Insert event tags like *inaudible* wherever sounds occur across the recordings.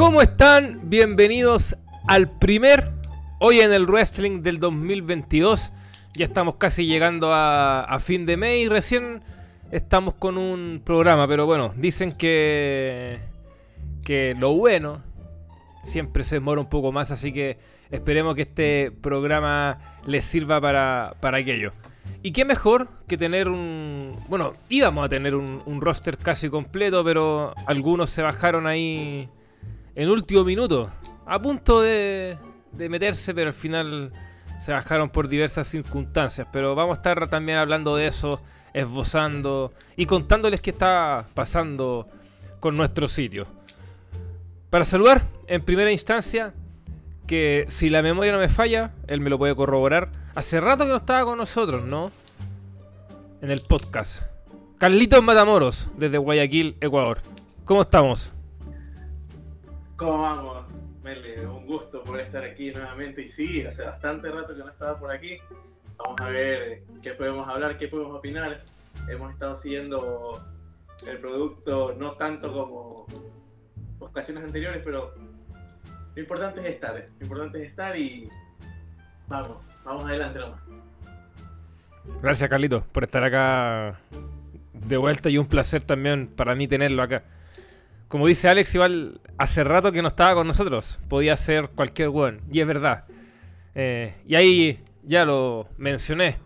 ¿Cómo están? Bienvenidos al primer Hoy en el Wrestling del 2022. Ya estamos casi llegando a, fin de mes y recién estamos con un programa. Pero bueno, dicen que, que lo bueno siempre se demora un poco más. Así que esperemos que este programa les sirva para, para aquello. Y qué mejor que tener un... Bueno, íbamos a tener un, un roster casi completo, pero algunos se bajaron ahí en último minuto. A punto de, de meterse, pero al final se bajaron por diversas circunstancias. Pero vamos a estar también hablando de eso, esbozando y contándoles qué está pasando con nuestro sitio. Para saludar, en primera instancia, que si la memoria no me falla, él me lo puede corroborar. Hace rato que no estaba con nosotros, ¿no? En el podcast. Carlitos Matamoros, desde Guayaquil, Ecuador. ¿Cómo estamos? ¿Cómo vamos? un gusto poder estar aquí nuevamente. Y sí, hace bastante rato que no estaba por aquí. Vamos a ver qué podemos hablar, qué podemos opinar. Hemos estado siguiendo el producto no tanto como ocasiones anteriores, pero lo importante es estar. Lo importante es estar y vamos, vamos adelante nomás. Gracias, Carlito, por estar acá de vuelta y un placer también para mí tenerlo acá como dice Alex, igual hace rato que no estaba con nosotros. Podía ser cualquier weón. Y es verdad. Eh, y ahí ya lo mencioné.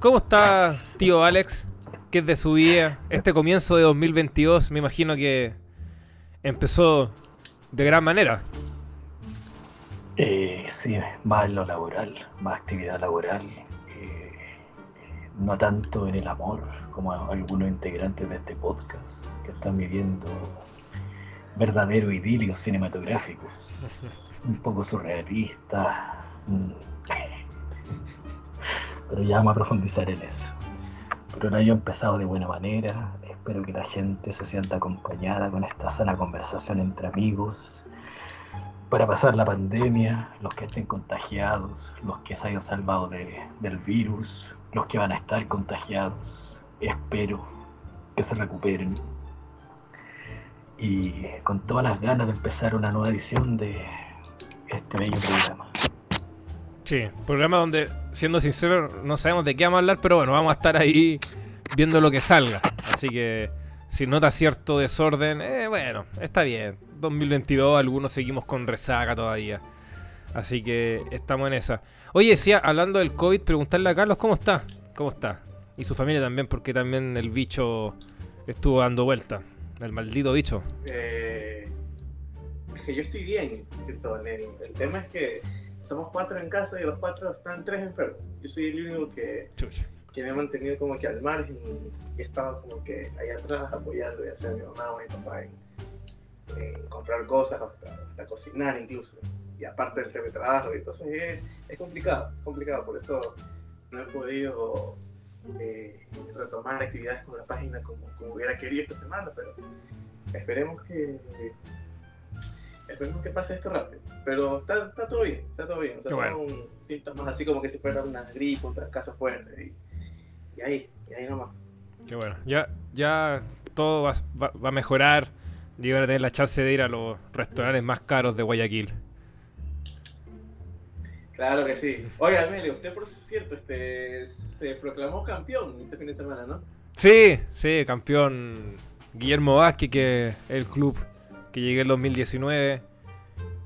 ¿Cómo está tío Alex? ¿Qué es de su vida? Este comienzo de 2022 me imagino que empezó de gran manera. Eh, sí, más en lo laboral, más actividad laboral. Eh, no tanto en el amor como algunos integrantes de este podcast que están viviendo verdaderos idilios cinematográficos, *laughs* un poco surrealistas. Mm. *laughs* Pero ya vamos a profundizar en eso. Pero el año ha empezado de buena manera. Espero que la gente se sienta acompañada con esta sana conversación entre amigos para pasar la pandemia, los que estén contagiados, los que se hayan salvado del virus, los que van a estar contagiados. Espero que se recuperen y con todas las ganas de empezar una nueva edición de este bello programa. Sí, programa donde, siendo sincero, no sabemos de qué vamos a hablar, pero bueno, vamos a estar ahí viendo lo que salga. Así que si nota cierto desorden, eh, bueno, está bien. 2022, algunos seguimos con resaca todavía. Así que estamos en esa. Oye, decía, hablando del COVID, preguntarle a Carlos cómo está. ¿Cómo está? Y su familia también, porque también el bicho estuvo dando vuelta. El maldito bicho. Eh, es que yo estoy bien, el, el, tema es que somos cuatro en casa y los cuatro están tres enfermos. Yo soy el único que, que me ha mantenido como que al margen y, he estado como que ahí atrás apoyando, ya sea mi mamá o mi papá en, comprar cosas, hasta, cocinar incluso. Y aparte del teletrabajo, entonces es, es complicado, complicado, por eso no he podido eh, retomar actividades con la página como, como, hubiera querido esta semana, pero esperemos que esperemos que pase esto rápido. Pero está, está todo bien, está todo bien. O sea, son síntomas así como que si fuera una gripe, un caso fuerte. Y, ahí, y ahí nomás. Qué bueno. Ya, ya todo va, va, a mejorar. Y van a tener la chance de ir a los restaurantes más caros de Guayaquil. Claro que sí. Oiga, Amelio, usted por cierto este, se proclamó campeón este fin de semana, ¿no? Sí, sí, campeón Guillermo Vázquez, que el club que llegué en 2019.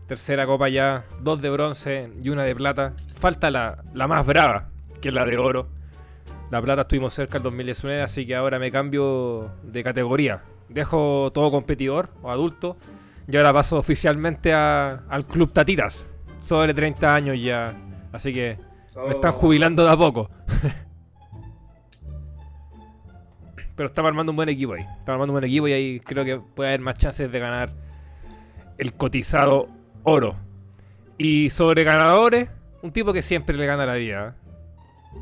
Tercera copa ya, dos de bronce y una de plata. Falta la, la más brava, que es la de oro. La plata estuvimos cerca en 2019, así que ahora me cambio de categoría. Dejo todo competidor o adulto y ahora paso oficialmente al club Tatitas sobre 30 años ya. Así que me están oh. jubilando de a poco. Pero estamos armando un buen equipo ahí. Estamos armando un buen equipo y ahí creo que puede haber más chances de ganar el cotizado oro. Y sobre ganadores, un tipo que siempre le gana la vida. ¿eh?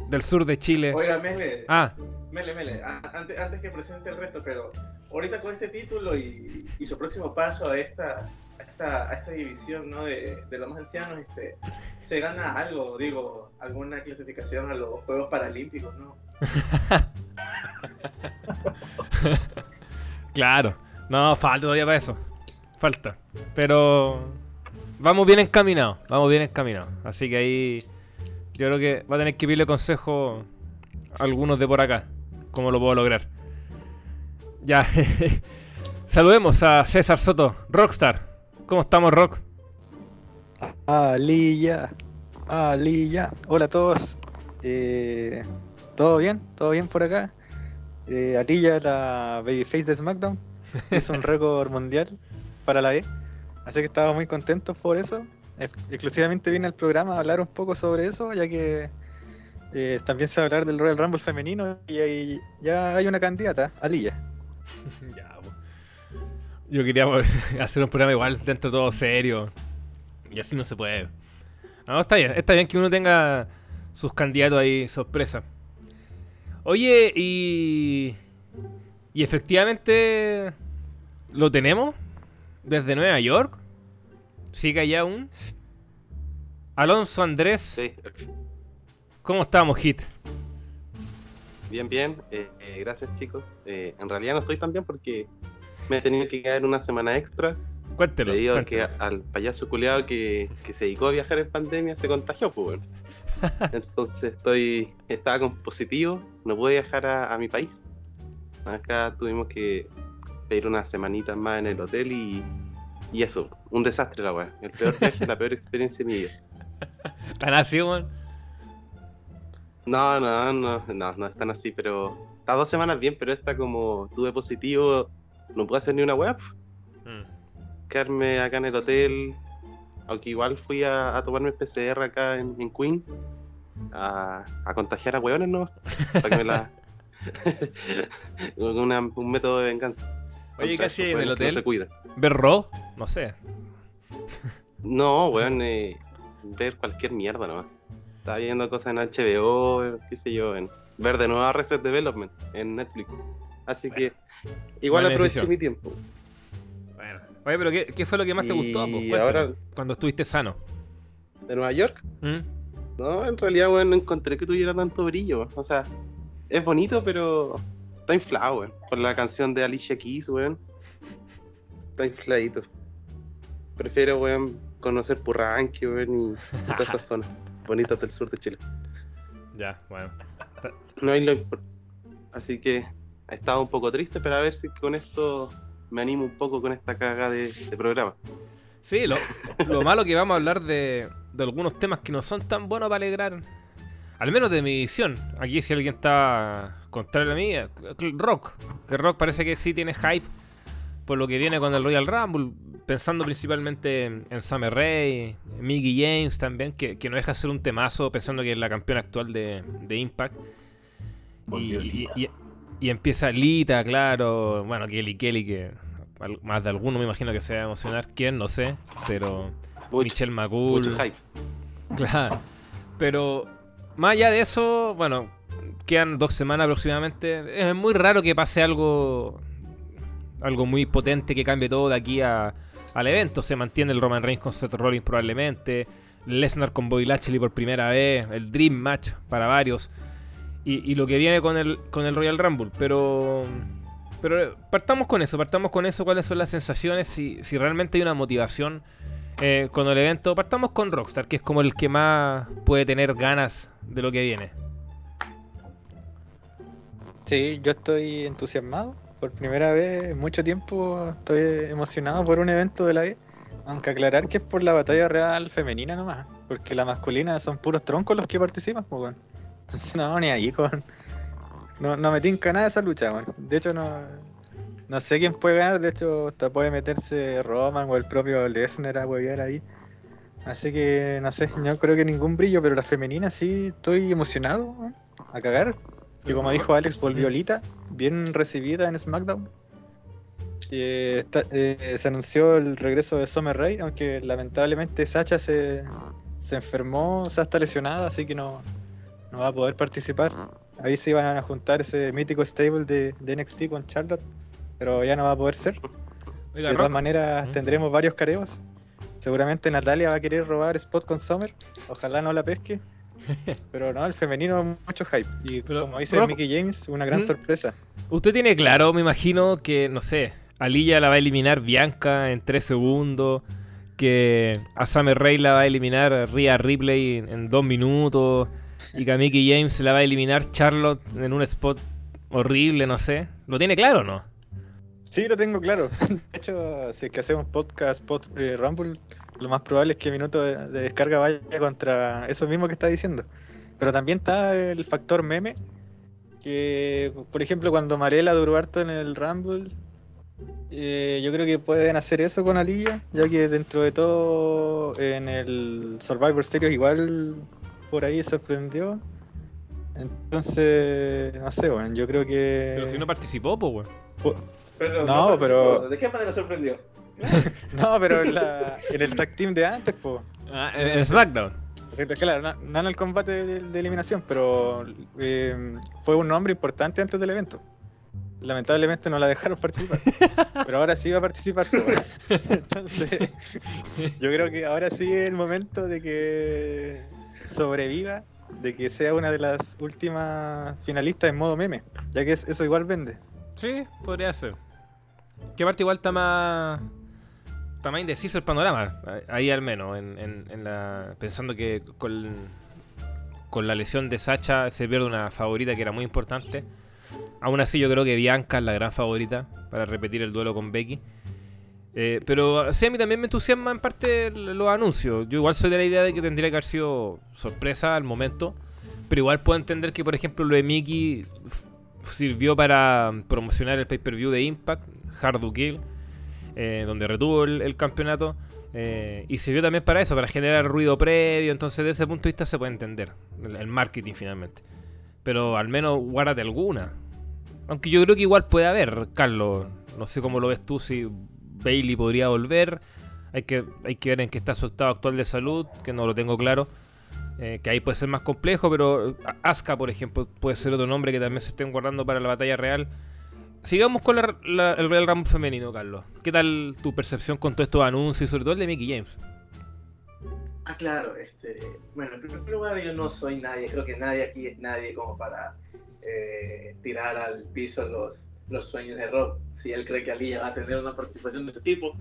Del sur de Chile. Oiga, Mele. Ah. Mele, Mele. Antes, antes que presente el resto, pero ahorita con este título y, y su próximo paso a esta a esta división ¿no? de, de, los más ancianos, este, se gana algo, digo, alguna clasificación a los Juegos Paralímpicos, ¿no? *laughs* claro, no, falta todavía para eso. falta. Pero vamos bien encaminados, vamos bien encaminados. Así que ahí yo creo que va a tener que pedirle consejo a algunos de por acá, cómo lo puedo lograr. Ya, *laughs* saludemos a César Soto, Rockstar. ¿Cómo estamos, Rock? Alilla, Alilla. Hola a todos. Eh, ¿Todo bien? ¿Todo bien por acá? Eh, Alilla, la babyface de SmackDown, *laughs* es un récord mundial para la E. Así que estaba muy contento por eso. Exclusivamente vine al programa a hablar un poco sobre eso, ya que eh, también se va a hablar del Royal Rumble femenino y ya hay una candidata, Alilla. *laughs* ya, yo quería *laughs* hacer un programa igual dentro de todo serio. Y así no se puede. No, está bien. Está bien que uno tenga sus candidatos ahí sorpresa. Oye, y. Y efectivamente. ¿Lo tenemos? Desde Nueva York. ¿Sigue allá aún? Alonso Andrés. Sí. ¿Cómo estamos, Hit? Bien, bien. Eh, eh, gracias, chicos. Eh, en realidad no estoy tan bien porque me he tenido que quedar una semana extra. Cuéntelo. Debido a que al payaso culeado que, se dedicó a viajar en pandemia se contagió, pues bueno. *laughs* Entonces estoy, estaba con positivo, no pude viajar a, mi país. Acá tuvimos que pedir unas semanitas más en el hotel y, y eso, un desastre la weá. El peor viaje, la peor experiencia de mi vida. *laughs* ¿Tan así, weón? No, no, no, no, no es tan así, pero. Las dos semanas bien, pero esta como tuve positivo, no puedo hacer ni una web. Mm. Quedarme acá en el hotel. Aunque igual fui a, tomarme el PCR acá en, Queens. A, contagiar a hueones, ¿no? Para que la... *laughs* *laughs* un método de venganza. Oye, ¿qué hacía en el hotel? No se cuida. ¿Ver Raw? No sé. no, weón, eh, ver cualquier mierda nomás. Estaba viendo cosas en HBO, qué sé yo, en ver de nuevo Reset Development en Netflix. Así que igual aproveché mi tiempo. Bueno. Oye, pero ¿qué, fue lo que más te gustó? ahora, cuando estuviste sano. ¿De Nueva York? ¿Mm? No, en realidad, bueno, no encontré que tuviera tanto brillo. O sea, es bonito, pero está inflado, weón. Por la canción de Alicia Keys, weón. Está infladito. Prefiero, weón, conocer Purranque, weón, y todas esas *laughs* zonas bonitas del sur de Chile. Ya, bueno. No hay lo Así que he estado un poco triste, pero a ver si con esto me animo un poco con esta caga de, programa. Sí, lo, malo que vamos a hablar de, de, algunos temas que no son tan buenos para alegrar, al menos de mi visión. Aquí si alguien está contrario a mí, eh, Rock, que Rock parece que sí tiene hype por lo que viene con el Royal Rumble, pensando principalmente en Summer Rae, Mickey James también, que, no deja de ser un temazo, pensando que es la campeona actual de, de Impact. Y, y empieza Lita, claro. Bueno, Kelly Kelly, que más de alguno me imagino que se va a emocionar. ¿Quién? No sé. Pero Michelle McCool. Claro. Pero más allá de eso, bueno, quedan dos semanas aproximadamente. Es muy raro que pase algo. Algo muy potente que cambie todo de aquí a, al evento. Se mantiene el Roman Reigns con Seth Rollins probablemente. Lesnar con Bobby Lashley por primera vez. El Dream Match para varios y, lo que viene con el, con el Royal Rumble. Pero, pero partamos con eso, partamos con eso, cuáles son las sensaciones, si, si realmente hay una motivación eh, con el evento. Partamos con Rockstar, que es como el que más puede tener ganas de lo que viene. Sí, yo estoy entusiasmado. Por primera vez en mucho tiempo estoy emocionado por un evento de la E. Aunque aclarar que es por la batalla real femenina nomás. Porque la masculina son puros troncos los que participan, pues bueno. *laughs* No, ni ahí, con. No, no me tinca nada esa lucha, man. De hecho, no. No sé quién puede ganar, de hecho, hasta puede meterse Roman o el propio Lesnar a huevear ahí. Así que, no sé, yo creo que ningún brillo, pero la femenina sí estoy emocionado, a cagar. Y como dijo Alex, volvió Lita, bien recibida en SmackDown. Eh, se anunció el regreso de Summer Rae, aunque lamentablemente Sacha se, se enfermó, o sea, está lesionada, así que no, no va a poder participar. Ahí se iban a juntar ese mítico stable de, NXT con Charlotte, pero ya no va a poder ser. de todas maneras, tendremos varios careos. Seguramente Natalia va a querer robar spot con Summer. Ojalá no la pesque. *laughs* Pero no, el femenino mucho hype. Y como dice Mickey James, una gran sorpresa. Usted tiene claro, me imagino, que, no sé, Alilla la va a eliminar Bianca en 3 segundos. Que a Summer Rae la va a eliminar Rhea Ripley en 2 minutos. Y que a James la va a eliminar Charlotte en un spot horrible, no sé. ¿Lo tiene claro o no? Sí, lo tengo claro. *laughs* De hecho, si es que hacemos podcast, pod, eh, Rumble, lo más probable es que mi minuto de, de descarga vaya contra eso mismo que está diciendo. Pero también está el factor meme, que por ejemplo cuando Marela duró harto en el Rumble, eh, yo creo que pueden hacer eso con Alilla, ya que dentro de todo en el Survivor Series igual por ahí sorprendió. Entonces, no sé, bueno, yo creo que... Pero si no participó, pues, weón. Pero No, no, pero- ¿De qué manera sorprendió? *laughs* No, pero en, la- en el tag team de antes, pues. Ah, en SmackDown. Claro, no, no en el combate de, de eliminación, pero eh, fue un nombre importante antes del evento. Lamentablemente no la dejaron participar. *laughs* pero ahora sí va a participar. po. *laughs* Entonces, yo creo que ahora sí es el momento de que sobreviva, de que sea una de las últimas finalistas en modo meme, ya que es- eso igual vende. Sí, podría ser. Que aparte igual está más. Está más indeciso el panorama. Ahí al menos. En, en- en la, pensando que con, con la lesión de Sacha se pierde una favorita que era muy importante. Aún así yo creo que Bianca es la gran favorita para repetir el duelo con Becky. Eh, pero sí, a mí también me entusiasma en parte los anuncios. Yo igual soy de la idea de que tendría que haber sido sorpresa al momento. Pero igual puedo entender que, por ejemplo, lo de Mickey sirvió para promocionar el pay-per-view de Impact, Hard to Kill, eh, donde retuvo el, el campeonato. eh, y sirvió también para eso, para generar ruido previo. Entonces, desde ese punto de vista se puede entender el, el marketing finalmente. Pero al menos guárdate alguna. Aunque yo creo que igual puede haber, Carlos. No sé cómo lo ves tú, si Bailey podría volver. Hay que, hay que ver en qué está su estado actual de salud, que no lo tengo claro. Eh, que ahí puede ser más complejo, pero Asuka, por ejemplo, puede ser otro nombre que también se estén guardando para la batalla real. Sigamos con el Real Rumble femenino, Carlos. ¿Qué tal tu percepción con todos estos anuncios y sobre todo el de Mickey James? Ah, claro, este, bueno, en primer lugar yo no soy nadie, creo que nadie aquí es nadie como para eh, tirar al piso los, los sueños de Rob. Si él cree que Aliyah va a tener una participación de este tipo,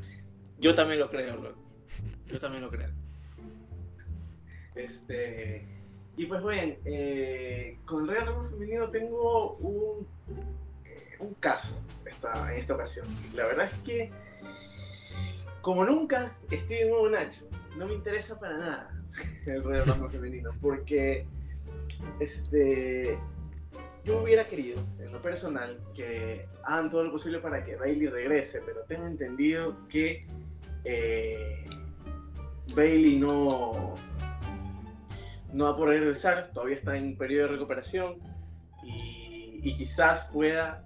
yo también lo creo. Yo también lo creo. Este, y pues bien, eh, con el Real Rumble femenino tengo un, eh, un caso esta, en esta ocasión. La verdad es que, como nunca, estoy en modo Nacho. No me interesa para nada *laughs* el Royal Rumble femenino, porque este, yo hubiera querido, en lo personal, que hagan todo lo posible para que Bailey regrese, pero tengo entendido que eh, Bailey no, no va a poder regresar, todavía está en periodo de recuperación y, y quizás pueda,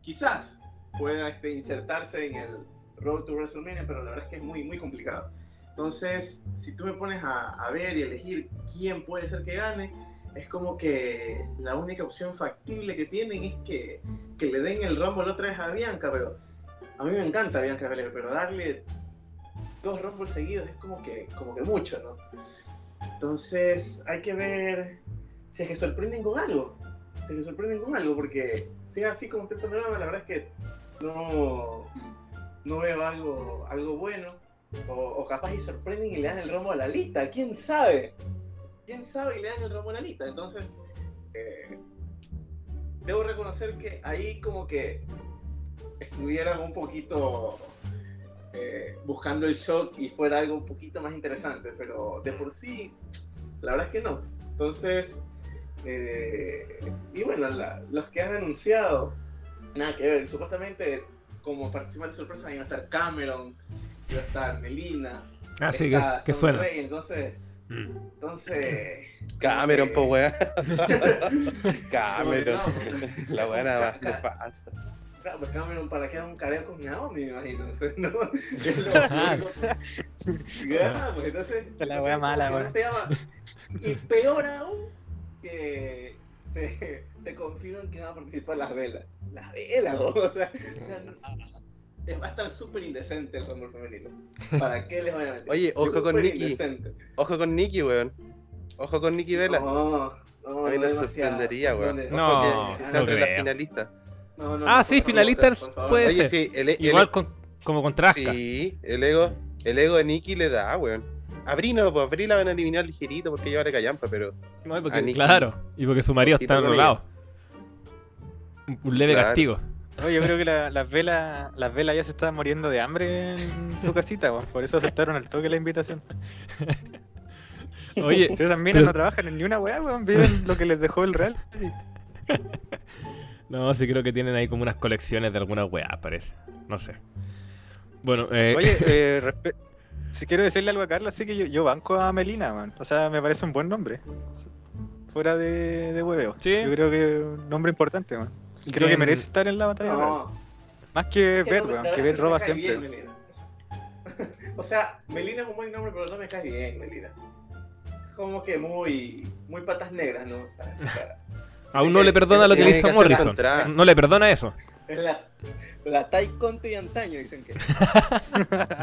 quizás pueda este, insertarse en el Road to WrestleMania, pero la verdad es que es muy, muy complicado. Entonces, si tú me pones a, a ver y elegir quién puede ser que gane, es como que la única opción factible que tienen es que, que le den el Rumble otra vez a Bianca, pero a mí me encanta Bianca Belair, pero darle dos Rumbles seguidos es como que, como que mucho, ¿no? Entonces, hay que ver si es que sorprenden con algo. Si es que sorprenden con algo, porque si es así como está el la verdad es que no, no veo algo, algo bueno. O, o capaz y sorprenden y le dan el rombo a la lista. ¿Quién sabe? ¿Quién sabe y le dan el rombo a la lista? Entonces, eh, debo reconocer que ahí como que estuvieran un poquito eh, buscando el shock y fuera algo un poquito más interesante. Pero de por sí, la verdad es que no. Entonces, eh, y bueno, la- los que han anunciado, nada que ver. Supuestamente, como participante sorpresa, iba a estar Cameron, iba a estar Melina. Ah, sí, que, suena. Rae, entonces. Entonces. Cameron, que- weón. *laughs* Cameron. La buena nefasta. Claro, pues Cameron para que haga un careo con Naomi, me imagino. O sea, no, *laughs* es lo-. Ya, pues entonces. La wea mala, llama. Y peor aún, que te, te confirman que van a participar las velas. Las velas, *laughs* o sea, o sea, no- *laughs* va a estar súper indecente el Rumble femenino. ¿Para qué les van a meter? Oye, ojo con Nikki. indecente. Ojo con Nikki, weón. Ojo con Nikki Vela. No, no, A mí no sorprendería, weón. No, No, que, que no finalistas. ah, sí, finalistas puede Oye, ser. sí, el, el- Igual con, como con Trasca. Sí, el ego, el ego de Nicky le da, weón. Abril no, pues Abril la van a eliminar ligerito porque lleva callampa, pero. No, porque- a claro, y porque su marido está enrolado. Un- Un leve Claro. castigo. No, yo creo que la- las velas las velas ya se estaban muriendo de hambre en su casita. Por eso aceptaron al toque la invitación. Oye, Pero- no trabajan en ni una weá, weón. Viven lo que les dejó el Real. No, sí creo que tienen ahí como unas colecciones de algunas weas, parece. No sé. Bueno, eh, Oye, *laughs* eh, respe- si quiero decirle algo a Carla, sí que yo, yo banco a Melina, man. O sea, me parece un buen nombre. Fuera de, de hueveo. Sí. Yo creo que es un nombre importante, man. Creo que merece estar en la batalla real. No. Más que Bet, weón. Que Bet roba bien, siempre. Melina. *laughs* O sea, Melina es un buen nombre, pero no me cae bien, Melina. Como que muy, muy patas negras, ¿no? O sea, *laughs* aún no le perdona lo que le hizo Morrison. No le perdona eso. es la, la Tai Conte y antaño, dicen que. *laughs*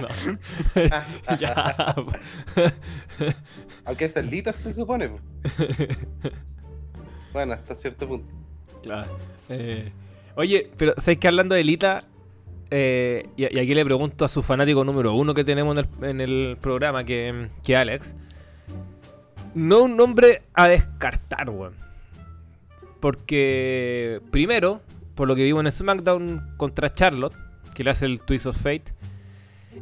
No. ya. Aunque es se supone, pues. Bueno, hasta cierto punto. Claro. Eh, oye, pero ¿sabes que hablando de Lita? eh, y, aquí le pregunto a su fanático número uno que tenemos en el, en el programa, que, que Alex. No un nombre a descartar, weón. Porque, primero, por lo que vimos en SmackDown contra Charlotte, que le hace el Twist of Fate.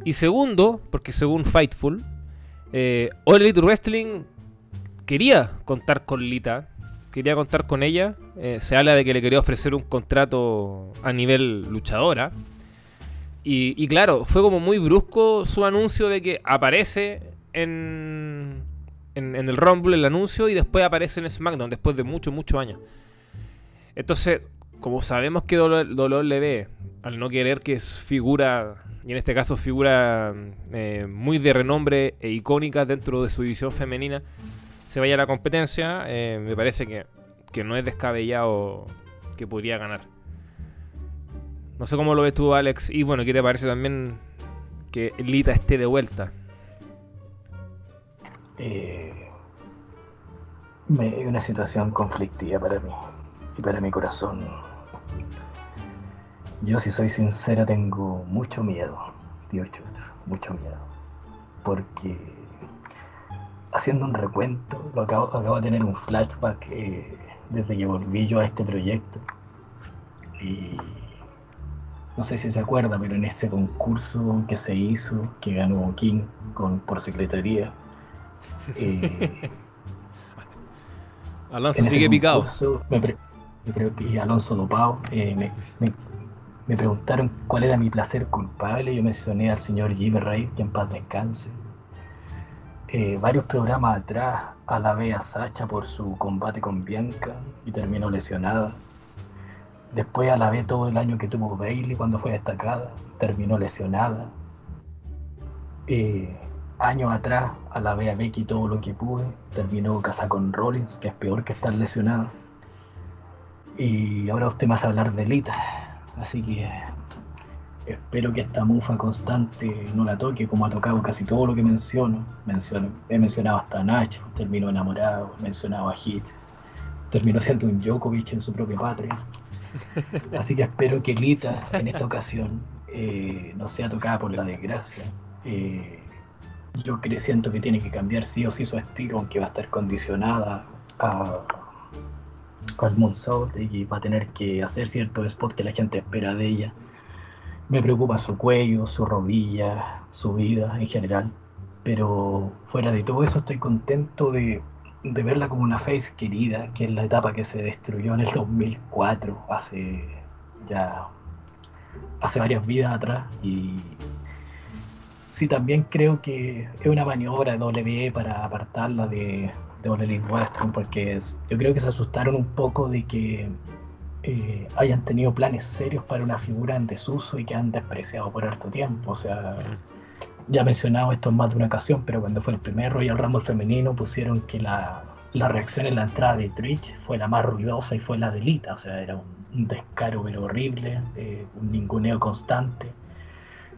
Y segundo, porque según Fightful, eh, All Elite Wrestling quería contar con Lita, quería contar con ella. eh, se habla de que le quería ofrecer un contrato a nivel luchadora. Y, y claro, fue como muy brusco su anuncio de que aparece en, en, el Rumble el anuncio y después aparece en SmackDown después de muchos, muchos años. Entonces, como sabemos que Dolor, Dolor le ve, al no querer que es figura, y en este caso figura eh, muy de renombre e icónica dentro de su división femenina, se vaya a la competencia, eh, me parece que, que no es descabellado que podría ganar. No sé cómo lo ves tú, Alex. Y bueno, ¿qué te parece también que Lita esté de vuelta? Eh, es una situación conflictiva para mí y para mi corazón. Yo, si soy sincero, tengo mucho miedo, Chustro, mucho miedo. Porque haciendo un recuento, lo acabo, acabo de tener un flashback eh, desde que volví yo a este proyecto. Y no sé si se acuerda, pero en ese concurso que se hizo, que ganó King con, por secretaría, eh, *laughs* Alonso sigue picado. Me, pre- me pre- y Alonso Dopao eh, me, preguntaron cuál era mi placer culpable. Yo mencioné al señor Jimmy Ray, que en paz descanse. Eh, varios programas atrás alabé a Sacha por su combate con Bianca y terminó lesionada. Después alabé todo el año que tuvo Bailey cuando fue destacada, terminó lesionada. Eh, años atrás alabé a Becky todo lo que pude, terminó casada con Rollins, que es peor que estar lesionada. Y ahora usted me hace hablar de Lita, así que espero que esta mufa constante no la toque, como ha tocado casi todo lo que menciono. menciono he mencionado hasta Nacho, terminó enamorado, he mencionado a Hit, terminó siendo un Djokovic en su propia patria. *laughs* Así que espero que Lita en esta ocasión eh, no sea tocada por la desgracia. Eh, yo siento que tiene que cambiar sí o sí su estilo, aunque va a estar condicionada a, al Moonsault y va a tener que hacer ciertos spots que la gente espera de ella. Me preocupa su cuello, su rodilla, su vida en general. Pero fuera de todo eso estoy contento de, de verla como una face querida, que es la etapa que se destruyó en el 2004, hace ya hace varias vidas atrás y sí también creo que es una maniobra de WWE para apartarla de, de Elite Wrestling porque es- yo creo que se asustaron un poco de que eh, hayan tenido planes serios para una figura en desuso y que han despreciado por harto tiempo, o sea ya he mencionado esto en más de una ocasión, pero cuando fue el primer Royal Rumble femenino pusieron que la, la reacción en la entrada de Twitch fue la más ruidosa y fue la de Lita, o sea, era un, un descaro pero horrible, eh, un ninguneo constante.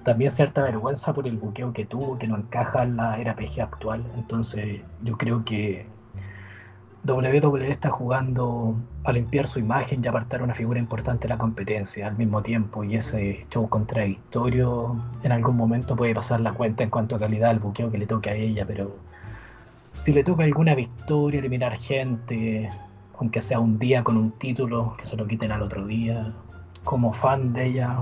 También cierta vergüenza por el buqueo que tuvo, que no encaja en la era PG actual. Entonces yo creo que WWE está jugando a limpiar su imagen y apartar una figura importante de la competencia al mismo tiempo y ese show contradictorio en algún momento puede pasar la cuenta en cuanto a calidad al buqueo que le toque a ella, pero si le toca alguna victoria, eliminar gente, aunque sea un día con un título, que se lo quiten al otro día, como fan de ella,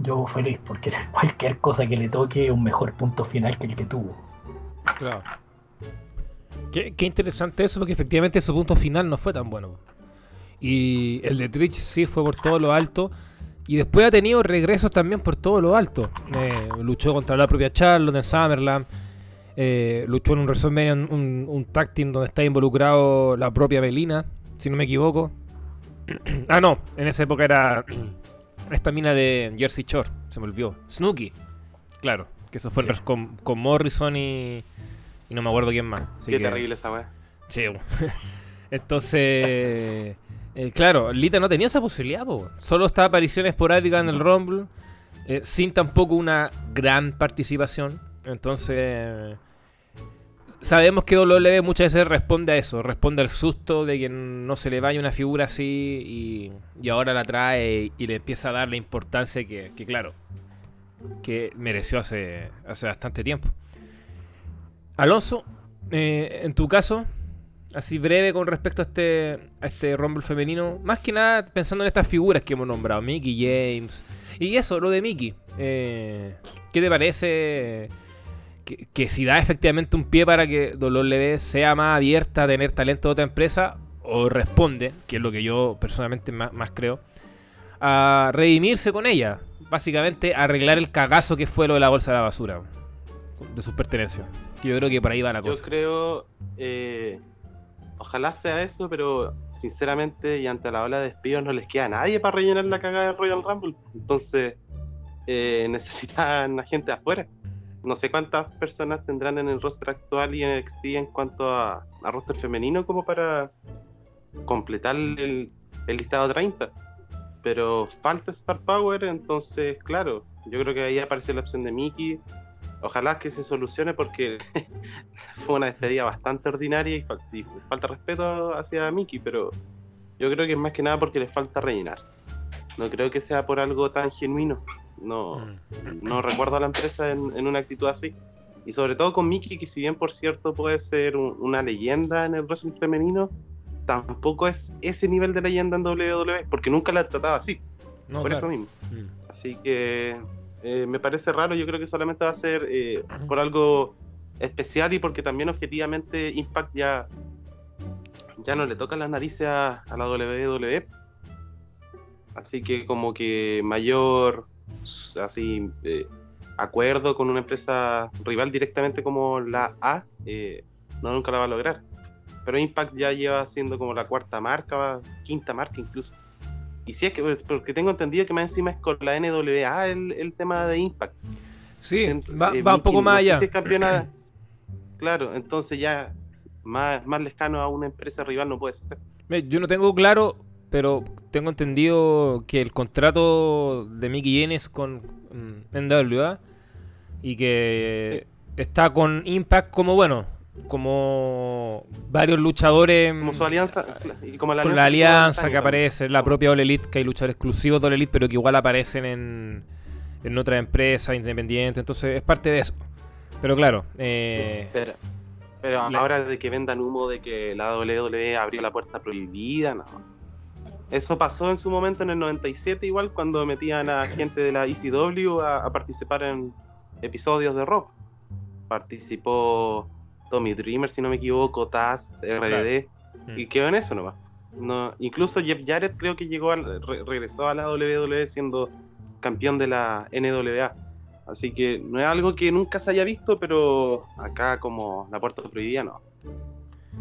yo feliz porque *laughs* cualquier cosa que le toque es un mejor punto final que el que tuvo. Claro. Qué, interesante eso, porque efectivamente su punto final no fue tan bueno. Y el de Trish sí fue por todo lo alto. Y después ha tenido regresos también por todo lo alto. Eh, luchó contra la propia Charlotte en Summerland. Eh, luchó en un WrestleMania, un, un tag team donde está involucrado la propia Melina, si no me equivoco. *clears throat* ah, no, en esa época era *clears throat* esta mina de Jersey Shore, se me olvidó. Snooki, claro, que eso fue con, con Morrison y, y no me acuerdo quién más. Qué terrible esa weá. Sí, *laughs* entonces. Eh, claro, Lita no tenía esa posibilidad, po. solo estaba aparición esporádica en el Rumble, eh, sin tampoco una gran participación. Entonces, sabemos que WWE muchas veces responde a eso, responde al susto de que no se le vaya una figura así y, ahora la trae y, le empieza a dar la importancia que, que claro, que mereció hace, hace bastante tiempo. Alonso, eh, en tu caso, así breve con respecto a este, a este Rumble femenino, más que nada pensando en estas figuras que hemos nombrado, Mickey James, y eso, lo de Mickey. Eh, ¿Qué te parece que, si da efectivamente un pie para que WWE sea más abierta a tener talento de otra empresa, o responde, que es lo que yo personalmente más, creo, a redimirse con ella? Básicamente arreglar el cagazo que fue lo de la bolsa de la basura, de sus pertenencias. Yo creo que por ahí va la cosa. Yo creo, eh, ojalá sea eso, pero sinceramente y ante la ola de despidos no les queda nadie para rellenar la cagada de Royal Rumble. Entonces eh, *laughs* necesitan a gente afuera. No sé cuántas personas tendrán en el roster actual y en NXT en cuanto a, roster femenino como para completar el, el listado 30 pero falta Star Power, entonces, claro, yo creo que ahí apareció la opción de Mickey, ojalá que se solucione porque *laughs* fue una despedida bastante ordinaria y, falta respeto hacia Mickey, pero yo creo que es más que nada porque le falta rellenar. No creo que sea por algo tan genuino. No, mm. no recuerdo a la empresa en, una actitud así. Y sobre todo con Mickey, que si bien por cierto puede ser una leyenda en el wrestling femenino, tampoco es ese nivel de leyenda en WWE, porque nunca la trataba así. por eso mismo. Mm. Así que eh, me parece raro, yo creo que solamente va a ser eh, por algo especial y porque también objetivamente Impact ya, ya no le toca las narices a, la WWE. Así que como que mayor así eh, acuerdo con una empresa rival directamente como la A, no nunca la va a lograr. Pero Impact ya lleva siendo como la cuarta marca, quinta marca incluso. Y si es que, pues, porque tengo entendido que más encima es con la NWA el, el tema de Impact. Sí, va, eh, un poco más allá. claro, entonces ya más, más lejano a una empresa rival no puede ser. Yo no tengo claro, pero tengo entendido que el contrato de Mickey Yenes con mm, NWA y que está con Impact como bueno como varios luchadores. Como su alianza. Y como la con la alianza que aparece, la propia All Elite, que hay luchadores exclusivos de All Elite, pero que igual aparecen en, en otras empresas independientes. Entonces es parte de eso. Pero claro. Eh, pero, pero ahora de que vendan humo de que la WWE abrió la puerta prohibida, no. Eso pasó en su momento en el 97, igual cuando metían a gente de la ECW a, a participar en episodios de rock. Participó Tommy Dreamer, si no me equivoco, Taz, RD, mm. y quedó en eso nomás. No, incluso Jeff Jarrett creo que llegó regresó a la WWE siendo campeón de la NWA. Así que no es algo que nunca se haya visto, pero acá como la puerta prohibida no.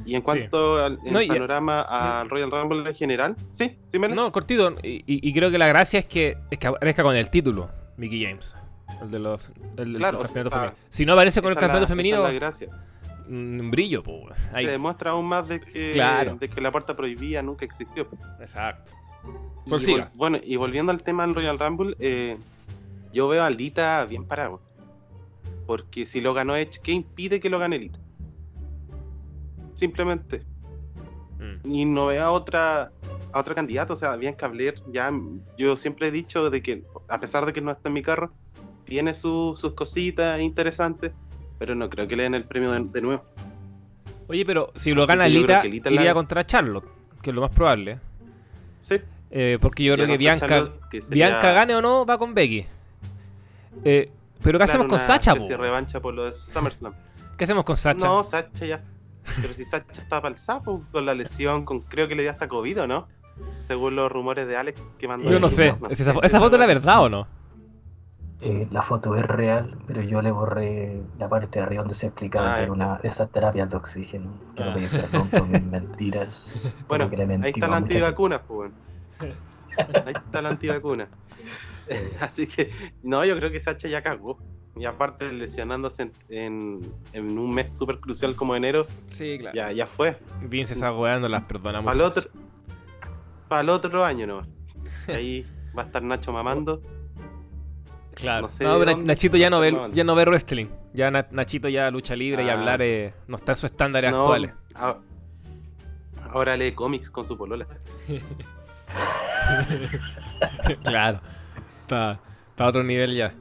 Y en cuanto al panorama al Royal Rumble en general, sí, sí me No, cortito, y, creo que la gracia es que, es que aparezca con el título, Mickey James. El de los, el, claro, Si no aparece con el campeonato femenino. Es la gracia un brillo. Se demuestra aún más de que, de que la puerta prohibida nunca existió. Exacto. bueno, y volviendo al tema del Royal Rumble, eh, yo veo a Lita bien parado. Porque si lo ganó Edge, ¿qué impide que lo gane Lita? Simplemente. y no veo a otra a otro candidato, o sea, Bianca Blair, ya yo siempre he dicho de que a pesar de que no está en mi carro, tiene sus cositas interesantes, pero no creo que le den el premio de, nuevo. Oye, pero si lo gana Lita, iría contra Charlotte, que es lo más probable. Sí. Eh, porque yo creo que Bianca, Bianca gane o no, va con Becky. Eh, pero ¿qué hacemos con Sacha? Revancha por lo de SummerSlam. *laughs* ¿Qué hacemos con Sacha? No, Sacha ya. Pero si Sacha está para el sapo, con la lesión, con creo que le dio hasta COVID, ¿no? Según los rumores de Alex que mandó. Yo no sé. ¿Esa, foto es la verdad o no? Eh, la foto es real, pero yo le borré la parte de arriba donde se explicaba ah, que era una de esas terapias de oxígeno. Quiero ah. pedir perdón por mis *laughs* mentiras. Bueno, ahí está la antivacuna, pues. Ahí está la antivacuna. Así que, no, yo creo que Sacha ya cagó. Y aparte, lesionándose en, en, un mes súper crucial como enero, sí, claro. ya, ya fue. Vince está weando, las perdonamos. Para el otro, para el otro año, ¿no? Ahí va a estar Nacho mamando. *laughs* Claro. No, pero Nachito ya no, ve, ya no ve wrestling. Ya Nachito ya lucha libre y ah. hablar eh, no está en sus estándares actuales. ahora lee cómics con su polola. *laughs* claro. Está, a otro nivel ya.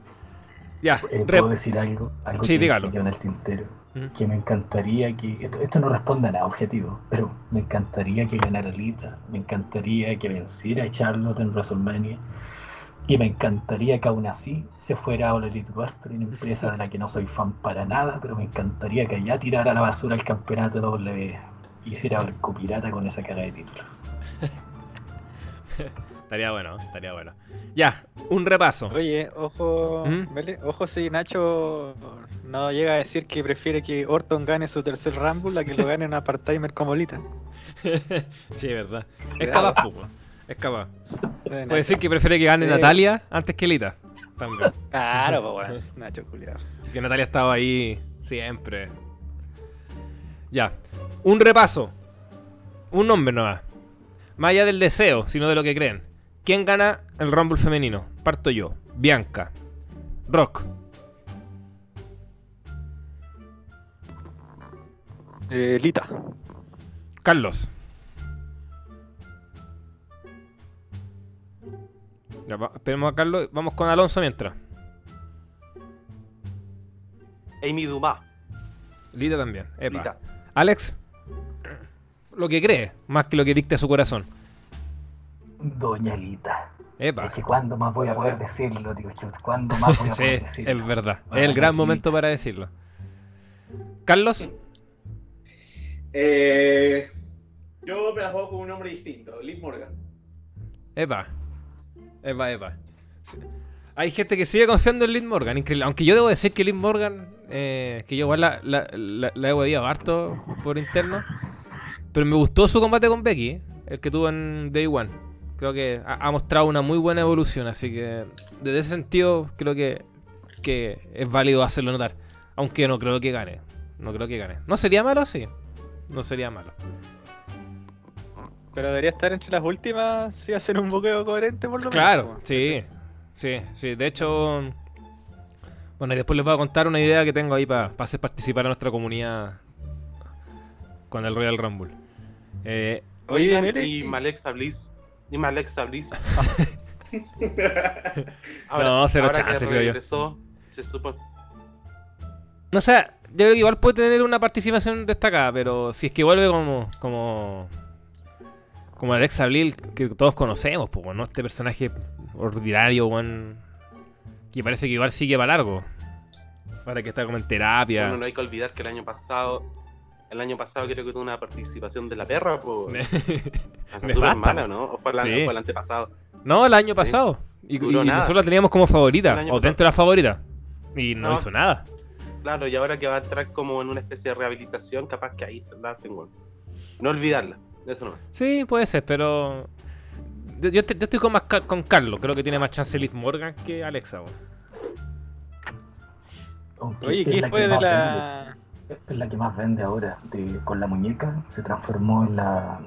Ya. Eh, ¿Puedo decir algo? algo sí, que, dígalo. en el tintero. ¿Mm? Que me encantaría que. Esto, esto, no responde a nada objetivo, pero me encantaría que ganara Lita. Me encantaría que venciera a Charlotte en WrestleMania y me encantaría que aún así se fuera a Elite Wrestling, una empresa de la que no soy fan para nada, pero me encantaría que allá tirara a la basura el campeonato de W y hiciera el copirata con esa cara de título. *laughs* estaría bueno, estaría bueno. Ya, un repaso. Oye, ojo, ¿Mm? ojo si Nacho no llega a decir que prefiere que Orton gane su tercer Rumble a que lo gane una part-timer como Lita. *laughs* sí, es verdad. Es capaz, es capaz. Puede decir que prefiere que gane Natalia antes que Lita. También. Claro, pues bueno. *laughs* Nacho culiado. Que Natalia estaba ahí siempre. Ya. Un repaso. Un nombre nomás. Más allá del deseo, sino de lo que creen. ¿Quién gana el Rumble femenino? Parto yo. Bianca. Rock. Eh, Lita. Carlos. Esperemos a Carlos. Vamos con Alonso mientras. Amy Dumas. Lita también. Epa. Alex. Lo que cree, más que lo que dicta su corazón. Doña Lita. Epa. Es que cuándo más voy a poder decirlo, digo, ¿cuándo más voy a poder *laughs* decirlo? Es verdad. es el gran momento para decirlo. Carlos. Eh, yo me la juego con un nombre distinto, Liv Morgan. Epa. Eva, Eva. Hay gente que sigue confiando en Liv Morgan, increíble. Aunque yo debo decir que Liv Morgan, eh, que yo igual la, la, la, he odiado harto por interno. Pero me gustó su combate con Becky, el que tuvo en Day One. Creo que ha, mostrado una muy buena evolución, así que desde ese sentido creo que, que es válido hacerlo notar. Aunque no creo que gane. No creo que gane. ¿No sería malo? Sí. No sería malo. Pero debería estar entre las últimas si hacer un buqueo coherente por lo menos. Claro, sí. Sí, sí. De hecho, bueno, y después les voy a contar una idea que tengo ahí para hacer participar a nuestra comunidad con el Royal Rumble. Eh, Oye, y Malexa Bliss. Y Malexa Bliss. *laughs* *laughs* no, cero chance, creo yo. Se supo... No sé, yo creo que igual puede tener una participación destacada, pero si es que vuelve como, como como Alexa Bliss que todos conocemos, pues, ¿no? Este personaje ordinario, bueno, que parece que igual sigue para largo. Para que está como en terapia. Bueno, no hay que olvidar que el año pasado, el año pasado creo que tuvo una participación de la perra, pues. *laughs* súper mala, ¿no? ¿O fue el, fue el, antepasado? No, el año pasado. Y, nosotros la teníamos como favorita, o dentro de la favorita. Y no, hizo nada. Claro, y ahora que va a entrar como en una especie de rehabilitación, capaz que ahí la hacen, No olvidarla. Eso no. Sí, puede ser, pero. Yo, estoy con, más con Carlos. Creo que tiene más chance Liv Morgan que Alexa. Oye, ¿qué fue de la.? es la que más vende ahora. con la muñeca se transformó en la,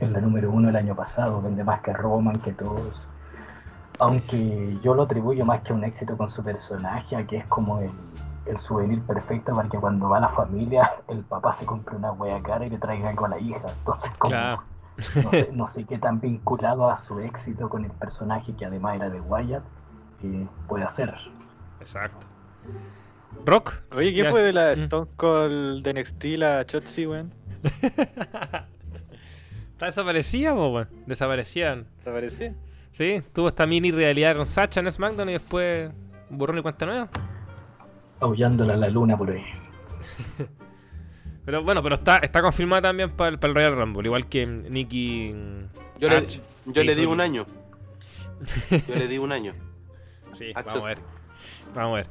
en la número uno el año pasado. Vende más que Roman, que todos. Aunque yo lo atribuyo más que a un éxito con su personaje, a que es como el, el souvenir perfecto para que cuando va la familia el papá se compre una wea cara y le traiga algo a la hija. Entonces, como *laughs* No sé, qué tan vinculado a su éxito con el personaje que además era de Wyatt eh, puede hacer. Exacto. Rock. Oye, ¿qué fue de la mm. Stone Cold de NXT, la Chotzi, weón? *laughs* Está desaparecida, weón. Desaparecían. ¿Desaparecía? Sí, tuvo esta mini realidad con Sacha en SmackDown y después borrón y cuenta nueva. Aullándola a la luna por ahí. *laughs* pero bueno, pero está, está confirmada también para el, Royal Rumble, igual que Nikki. Yo, le, yo le di un año. *laughs* Yo le di un año. Sí, vamos a ver. Vamos a ver.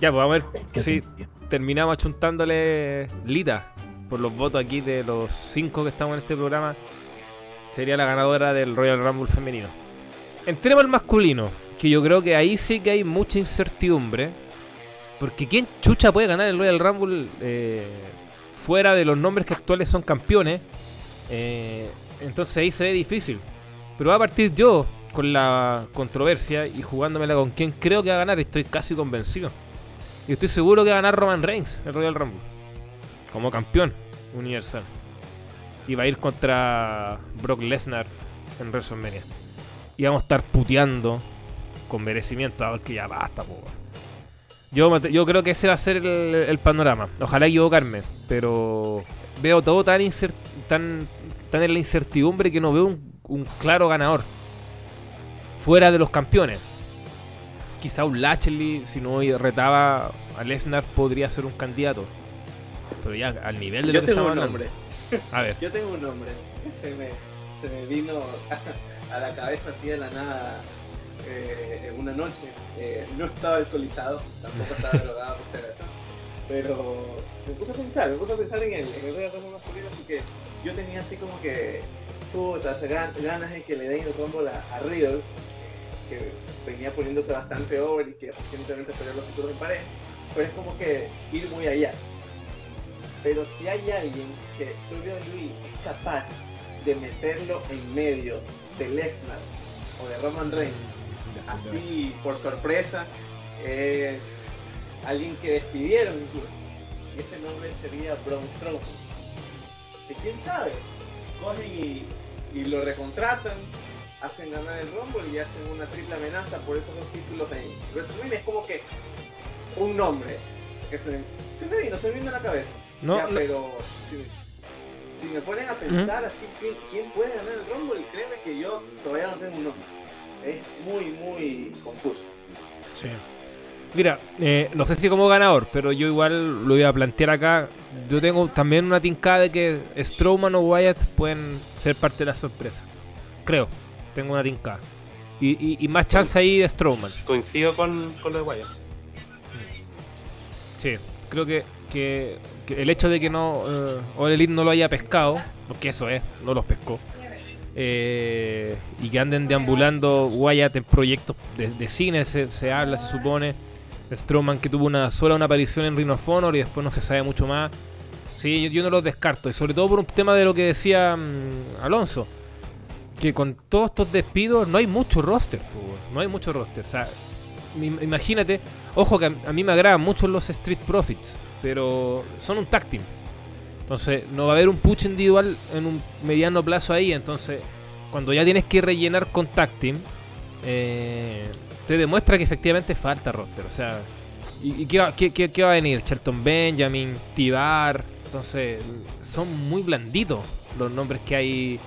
Ya, pues vamos a ver si terminamos achuntándole Lita por los votos aquí de los cinco que estamos en este programa. Sería la ganadora del Royal Rumble femenino. Entremos al masculino, que yo creo que ahí sí que hay mucha incertidumbre. Porque ¿quién chucha puede ganar el Royal Rumble eh, fuera de los nombres que actuales son campeones? Eh, entonces ahí se ve difícil. Pero va a partir yo con la controversia y jugándomela con quién creo que va a ganar. Estoy casi convencido. Y estoy seguro que va a ganar Roman Reigns el Royal Rumble. Como campeón universal. Y va a ir contra Brock Lesnar en WrestleMania. Y vamos a estar puteando con merecimiento. A ver que ya basta, po. Yo, yo creo que ese va a ser el, panorama. Ojalá equivocarme. Pero veo todo tan, tan, tan en la incertidumbre que no veo un claro ganador. Fuera de los campeones quizá un Lashley, si no retaba a Lesnar, podría ser un candidato. Pero ya al nivel de Yo lo que tengo un nombre. A ver. Yo tengo un nombre. Se me, se me vino *laughs* a, la cabeza así de la nada eh, una noche. Eh, no estaba alcoholizado, tampoco estaba drogado por si acaso. Pero me puse a pensar, me puse a pensar en el, en el Rumble masculino, así que yo tenía así como que putas ganas de que le den el combo a, a Riddle que venía poniéndose bastante over y que recientemente perdió los títulos en pared, pero es como que ir muy allá. Pero si hay alguien que Luis es capaz de meterlo en medio de Lesnar o de Roman Reigns, así por sorpresa, es alguien que despidieron incluso. Y este nombre sería Braun Strowman. Que quién sabe, cogen y, y lo recontratan hacen ganar el Rumble y hacen una triple amenaza por esos dos títulos en WrestleMania. Es como que un nombre que se, se me vino, se me vino a la cabeza. No, pero si, me ponen a pensar así, ¿quién, ¿quién, puede ganar el Rumble? Y créeme que yo todavía no tengo un nombre. Es muy, muy confuso. Sí. Mira, eh, no sé si como ganador, pero yo igual lo voy a plantear acá. Yo tengo también una tincada de que Strowman o Wyatt pueden ser parte de la sorpresa. Creo tengo una tinca. Y, y, más chance ahí de Strowman. Coincido con, con lo de Wyatt. Sí, creo que, que, el hecho de que no eh, no lo haya pescado, porque eso es, no los pescó, eh, y que anden deambulando Wyatt en proyectos de, cine, se, habla, se supone. Strowman que tuvo una sola una aparición en Rhino y después no se sabe mucho más. Sí, yo, no los descarto, y sobre todo por un tema de lo que decía mm, Alonso que con todos estos despidos no hay mucho roster, no hay mucho roster. O sea, imagínate, ojo que a, mí me agradan mucho los Street Profits, pero son un team. Entonces, no va a haber un push individual en un mediano plazo ahí. Entonces, cuando ya tienes que rellenar con eh, te demuestra que efectivamente falta roster. O sea, ¿y, qué, va, qué, va a venir? Charlton Benjamin, Tibar. Entonces, son muy blanditos los nombres que hay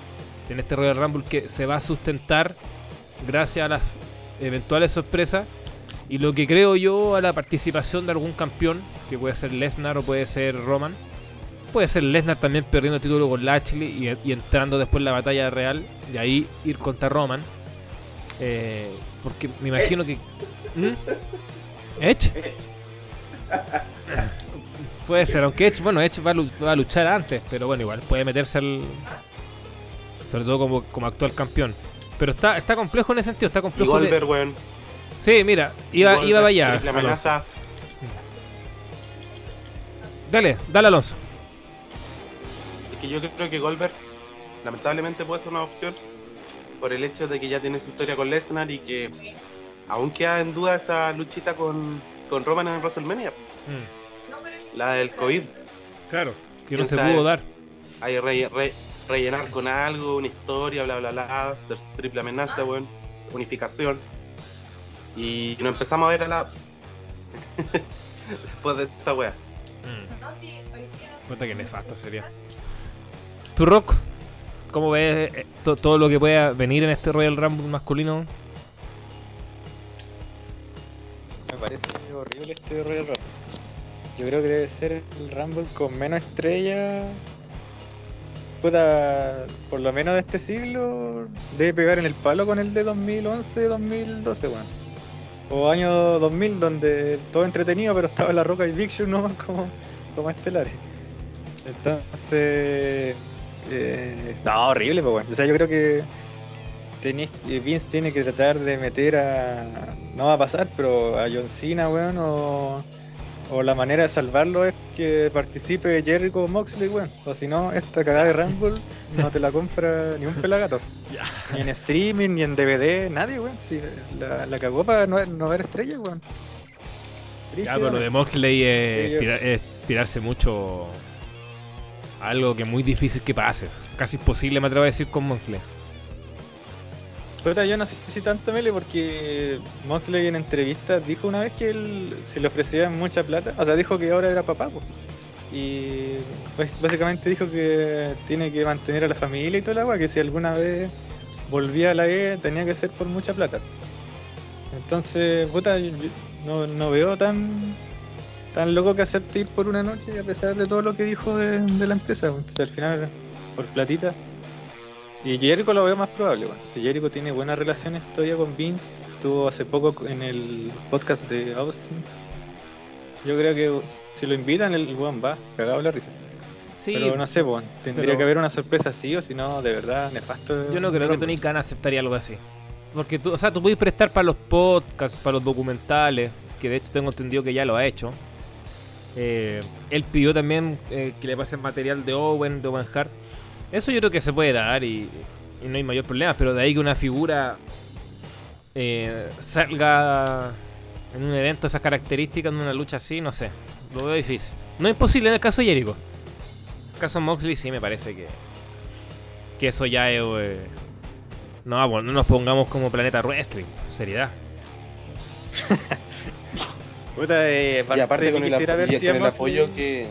en este Royal Rumble que se va a sustentar gracias a las eventuales sorpresas y lo que creo yo a la participación de algún campeón, que puede ser Lesnar o puede ser Roman. Puede ser Lesnar también perdiendo el título con Lashley y, entrando después en la batalla real y ahí ir contra Roman. Eh, porque me imagino que... ¿Mm? ¿Edge? *laughs* puede ser, aunque Edge, bueno, Edge va a, luchar antes, pero bueno, igual puede meterse al, sobre todo como, como actual campeón. Pero está, está complejo en ese sentido, está complejo. Y Goldberg, weón. Sí, mira, iba, iba para allá. La amenaza. Dale, dale Alonso. Que yo creo que Goldberg lamentablemente puede ser una opción por el hecho de que ya tiene su historia con Lesnar y que aún queda en duda esa luchita con, con Roman en WrestleMania. Mm. La del COVID. Claro, que no se pudo dar. Hay rey, rey, rellenar con algo, una historia, bla, bla, bla, triple amenaza, weón, unificación. Y nos empezamos a ver a la. *laughs* Después de esa wea. Mm. Cuenta que nefasto sería. ¿Tu rock? ¿Cómo ves eh, todo lo que pueda venir en este Royal Rumble masculino? Me parece horrible este Royal Rumble. Yo creo que debe ser el Rumble con menos estrellas. Puta, por lo menos de este siglo, debe pegar en el palo con el de 2011-2012, weón o año 2000 donde todo entretenido pero estaba La Roca y Big Show nomás *laughs* como, como estelares. Entonces, eh, no, horrible, pues bueno. O sea, yo creo que tenéis, eh, Vince tiene que tratar de meter a, no va a pasar, pero a John Cena, weón, o o la manera de salvarlo es que participe Jericho Moxley, weón. O si no, esta cagada de Rumble no te la compra ni un pelagato. *laughs* Ni en streaming, ni en DVD, nadie, weón. Si la, la cagó para no, no ver estrellas, weón. Ya, pero lo de Moxley es, tirarse mucho algo que es muy difícil que pase. Casi imposible, me atrevo a decir, con Moxley yo no sé si tanto Mele porque Moxley en entrevistas dijo una vez que él se le ofrecía mucha plata, o sea, dijo que ahora era papá, y básicamente dijo que tiene que mantener a la familia y todo el agua, que si alguna vez volvía a la E tenía que ser por mucha plata. Entonces, puta, no, no veo tan tan loco que acepte ir por una noche a pesar de todo lo que dijo de, la empresa. Entonces, al final, por platita, y Jericho lo veo más probable, bueno. Si Jericho tiene buenas relaciones todavía con Vince, estuvo hace poco en el podcast de Austin. Yo creo que si lo invitan, el buen va, cagado la risa. Sí, pero no sé, bueno, tendría que haber una sorpresa así o si no, de verdad, nefasto. Yo no creo que Tony Khan aceptaría algo así. Porque tú, o sea, tú puedes prestar para los podcasts, para los documentales, que de hecho tengo entendido que ya lo ha hecho. Eh, él pidió también eh, que le pasen material de Owen, de Owen Hart. Eso yo creo que se puede dar y, no hay mayor problema, pero de ahí que una figura eh, salga en un evento esas características, en una lucha así, no sé. Lo veo difícil. No es posible en el caso de Jericho. En el caso de Moxley sí me parece que, que eso ya es... No, bueno, no nos pongamos como planeta wrestling, seriedad. *laughs* Puta, eh, y aparte con el, el apoyo que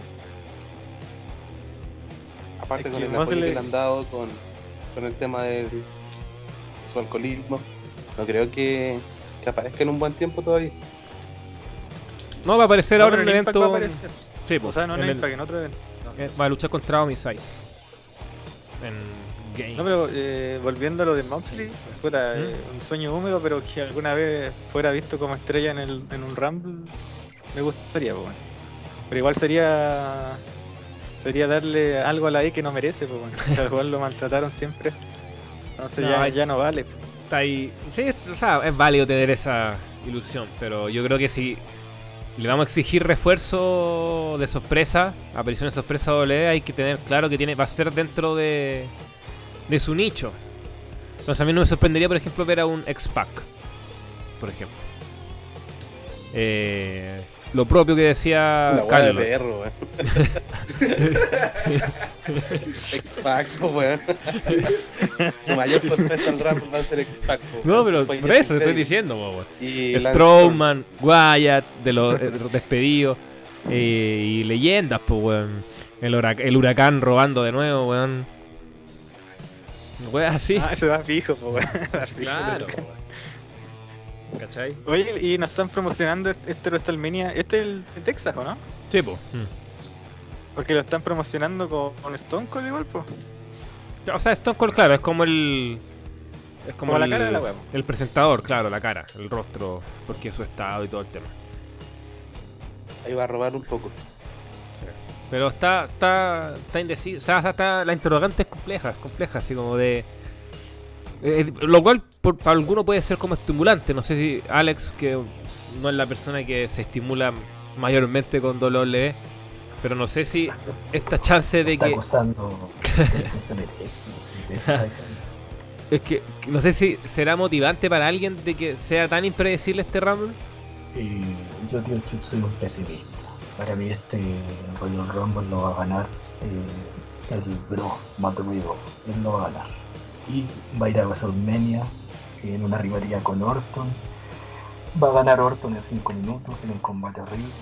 aparte con el apoyo que le han dado con, con el tema de su alcoholismo, no creo que, que, aparezca en un buen tiempo todavía. No, va a aparecer ahora en un evento. Va a sí, pues, o sea, no en, en otro evento. Eh, va a luchar contra Homicide. En Game. No, pero eh, volviendo a lo de Moxley, fuera eh, un sueño húmedo, pero que alguna vez fuera visto como estrella en, el, en un Rumble, me gustaría, pues, Pero igual sería Sería darle algo a la I que no merece, pues al cual lo maltrataron siempre. Entonces ya, ya no vale. Está ahí. Sí, o sea, es válido tener esa ilusión, pero yo creo que si le vamos a exigir refuerzo de sorpresa, aparición de sorpresa doble, hay que tener claro que tiene va a ser dentro de, de su nicho. Entonces a mí no me sorprendería, por ejemplo, ver a un X-Pac, por ejemplo. Eh, lo propio que decía La Carlos. de perro, weón. *laughs* X-Pac, weón. Tu mayor sorpresa al rap va a ser X-Pac. No, pero por eso te estoy diciendo, weón. Strowman, Wyatt, de los despedidos. Eh, y leyendas, pues, weón. El, el, huracán robando de nuevo, weón. Weón, así. Ah, eso va fijo, pues, weón. *laughs* Claro, weón. ¿Cachai? Oye, y nos están promocionando este WrestleMania. Este es el de Texas, ¿o no? Sí, pues. Porque lo están promocionando con, Stone Cold igual, pues. O sea, Stone Cold, claro, es como el. Es como, la cara de la web. El presentador, claro, la cara, el rostro, porque es su estado y todo el tema. Ahí va a robar un poco. Pero está, está, está indeciso. O sea, está, la interrogante es compleja, es compleja, así como de eh, lo cual para alguno puede ser como estimulante. No sé si Alex, que no es la persona que se estimula mayormente con dolor le pero no sé si esta chance de que. *laughs* es que no sé si será motivante para alguien de que sea tan impredecible este Rumble. yo, tío, soy un pesimista. Para mí, este Royal Rumble lo va a ganar eh, el bro Matt Riddle. Él lo va a ganar. Y va a ir a WrestleMania en una rivalidad con Orton. Va a ganar Orton en 5 minutos en un combate horrible.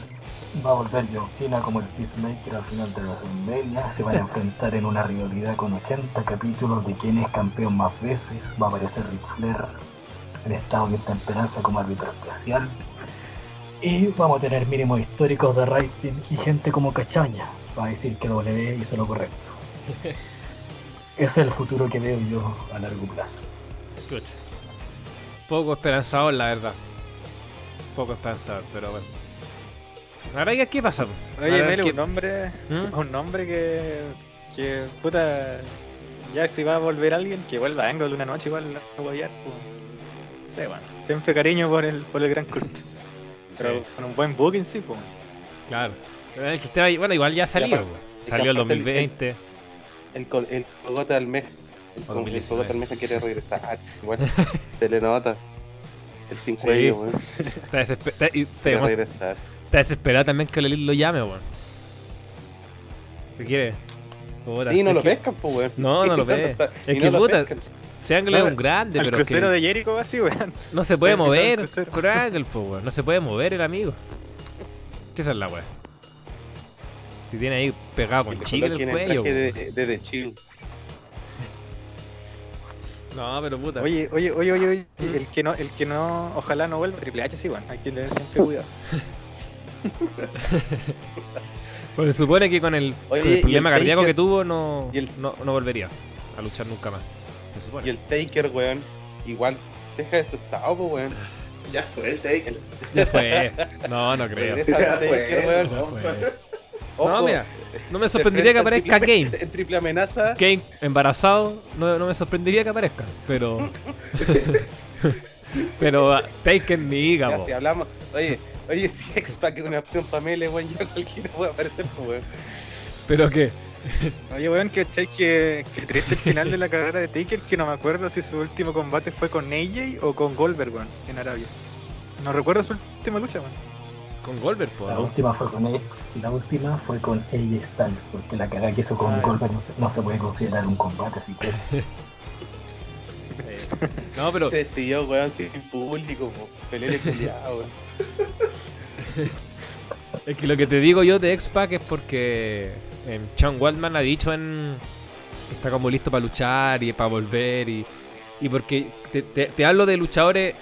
Va a volver John Cena como el Peacemaker al final de WrestleMania. Se van a *laughs* enfrentar en una rivalidad con 80 capítulos de quién es campeón más veces. Va a aparecer Ric Flair en estado de temperanza como árbitro especial. Y vamos a tener mínimos históricos de rating y gente como Cachaña va a decir que W hizo lo correcto. Ese *laughs* es el futuro que veo yo a largo plazo. Escucha. Poco esperanzador, la verdad. Poco esperanzador, pero bueno. Ahora ya qué pasa. Oye, Melo, ¿qué- un nombre, ¿Mm? un nombre que, que, puta, ya si va a volver alguien, que vuelva a Angle una noche igual a guayar, pues, no sé, bueno, siempre cariño por el, por el gran Kurt, pero Sí. con un buen booking sí, pues. Claro. Pero el sistema, bueno, igual ya salió. aparte- Salió el aparte el- 2020. El, el. El, O co- el 2019. cogote almeja quiere regresar. Bueno, *laughs* se le nota. El sin Sí. cuello, weón. Está, desesper- está desesperado también que Lelil lo llame, weón. ¿Qué quiere? Puta, Sí, no lo que- pescan, pues, weón. No, no lo *laughs* ve. Y Es no que lo puta, pescan. ese Angle es No, un grande, Al pero es crucero que de Jericho así, weón. *laughs* no se puede el mover del crucero. con Angle, po, weón. No se puede mover el amigo. ¿Qué esa es la weá? Si tiene ahí pegado con le chicle el el cuello. weón. de, de, de chill. *laughs* No, pero puta. Oye, oye, oye, oye, oye, el que no, el que no, ojalá no vuelva, Triple H sí, bueno, hay que tener siempre cuidado. Pues se supone que con el, con Oye, el el problema cardíaco Taker- que tuvo no, el- no, no volvería a luchar nunca más. Se supone. Y el Taker, weón, igual deja de su estado, pues, weón. Ya fue el take. Ya fue. No, no creo. Regresa al Ya fue, Taker, weón. Ya fue. Ojo, No, mira, no me sorprendería que aparezca triple- Kane. En triple amenaza. Kane embarazado, no, no me sorprendería que aparezca. Pero. *laughs* pero ah, Taken ni po. si hablamos. Oye, oye, si *laughs* X-Pac es una opción para Mele, weón, ya cualquiera puede aparecer, pues, weón. Pero que. Oye, weón, que, que, que triste el final de la carrera de Taker, que no me acuerdo si su último combate fue con AJ o con Goldberg, weón, en Arabia. No recuerdo su última lucha, weón. Con Goldberg, po. La ¿no? última fue con Edge y la última fue con AJ Styles, porque la cagada que hizo con Ah. Goldberg no se, no se puede considerar un combate, así que Sí. *laughs* *laughs* No, pero. Se despidió, weón, sin público. Pelele culiado, weón. *laughs* Es que lo que te digo yo de X-Pac es porque Sean Waldman ha dicho en. Está como listo para luchar y para volver y. Y porque te, te- te hablo de luchadores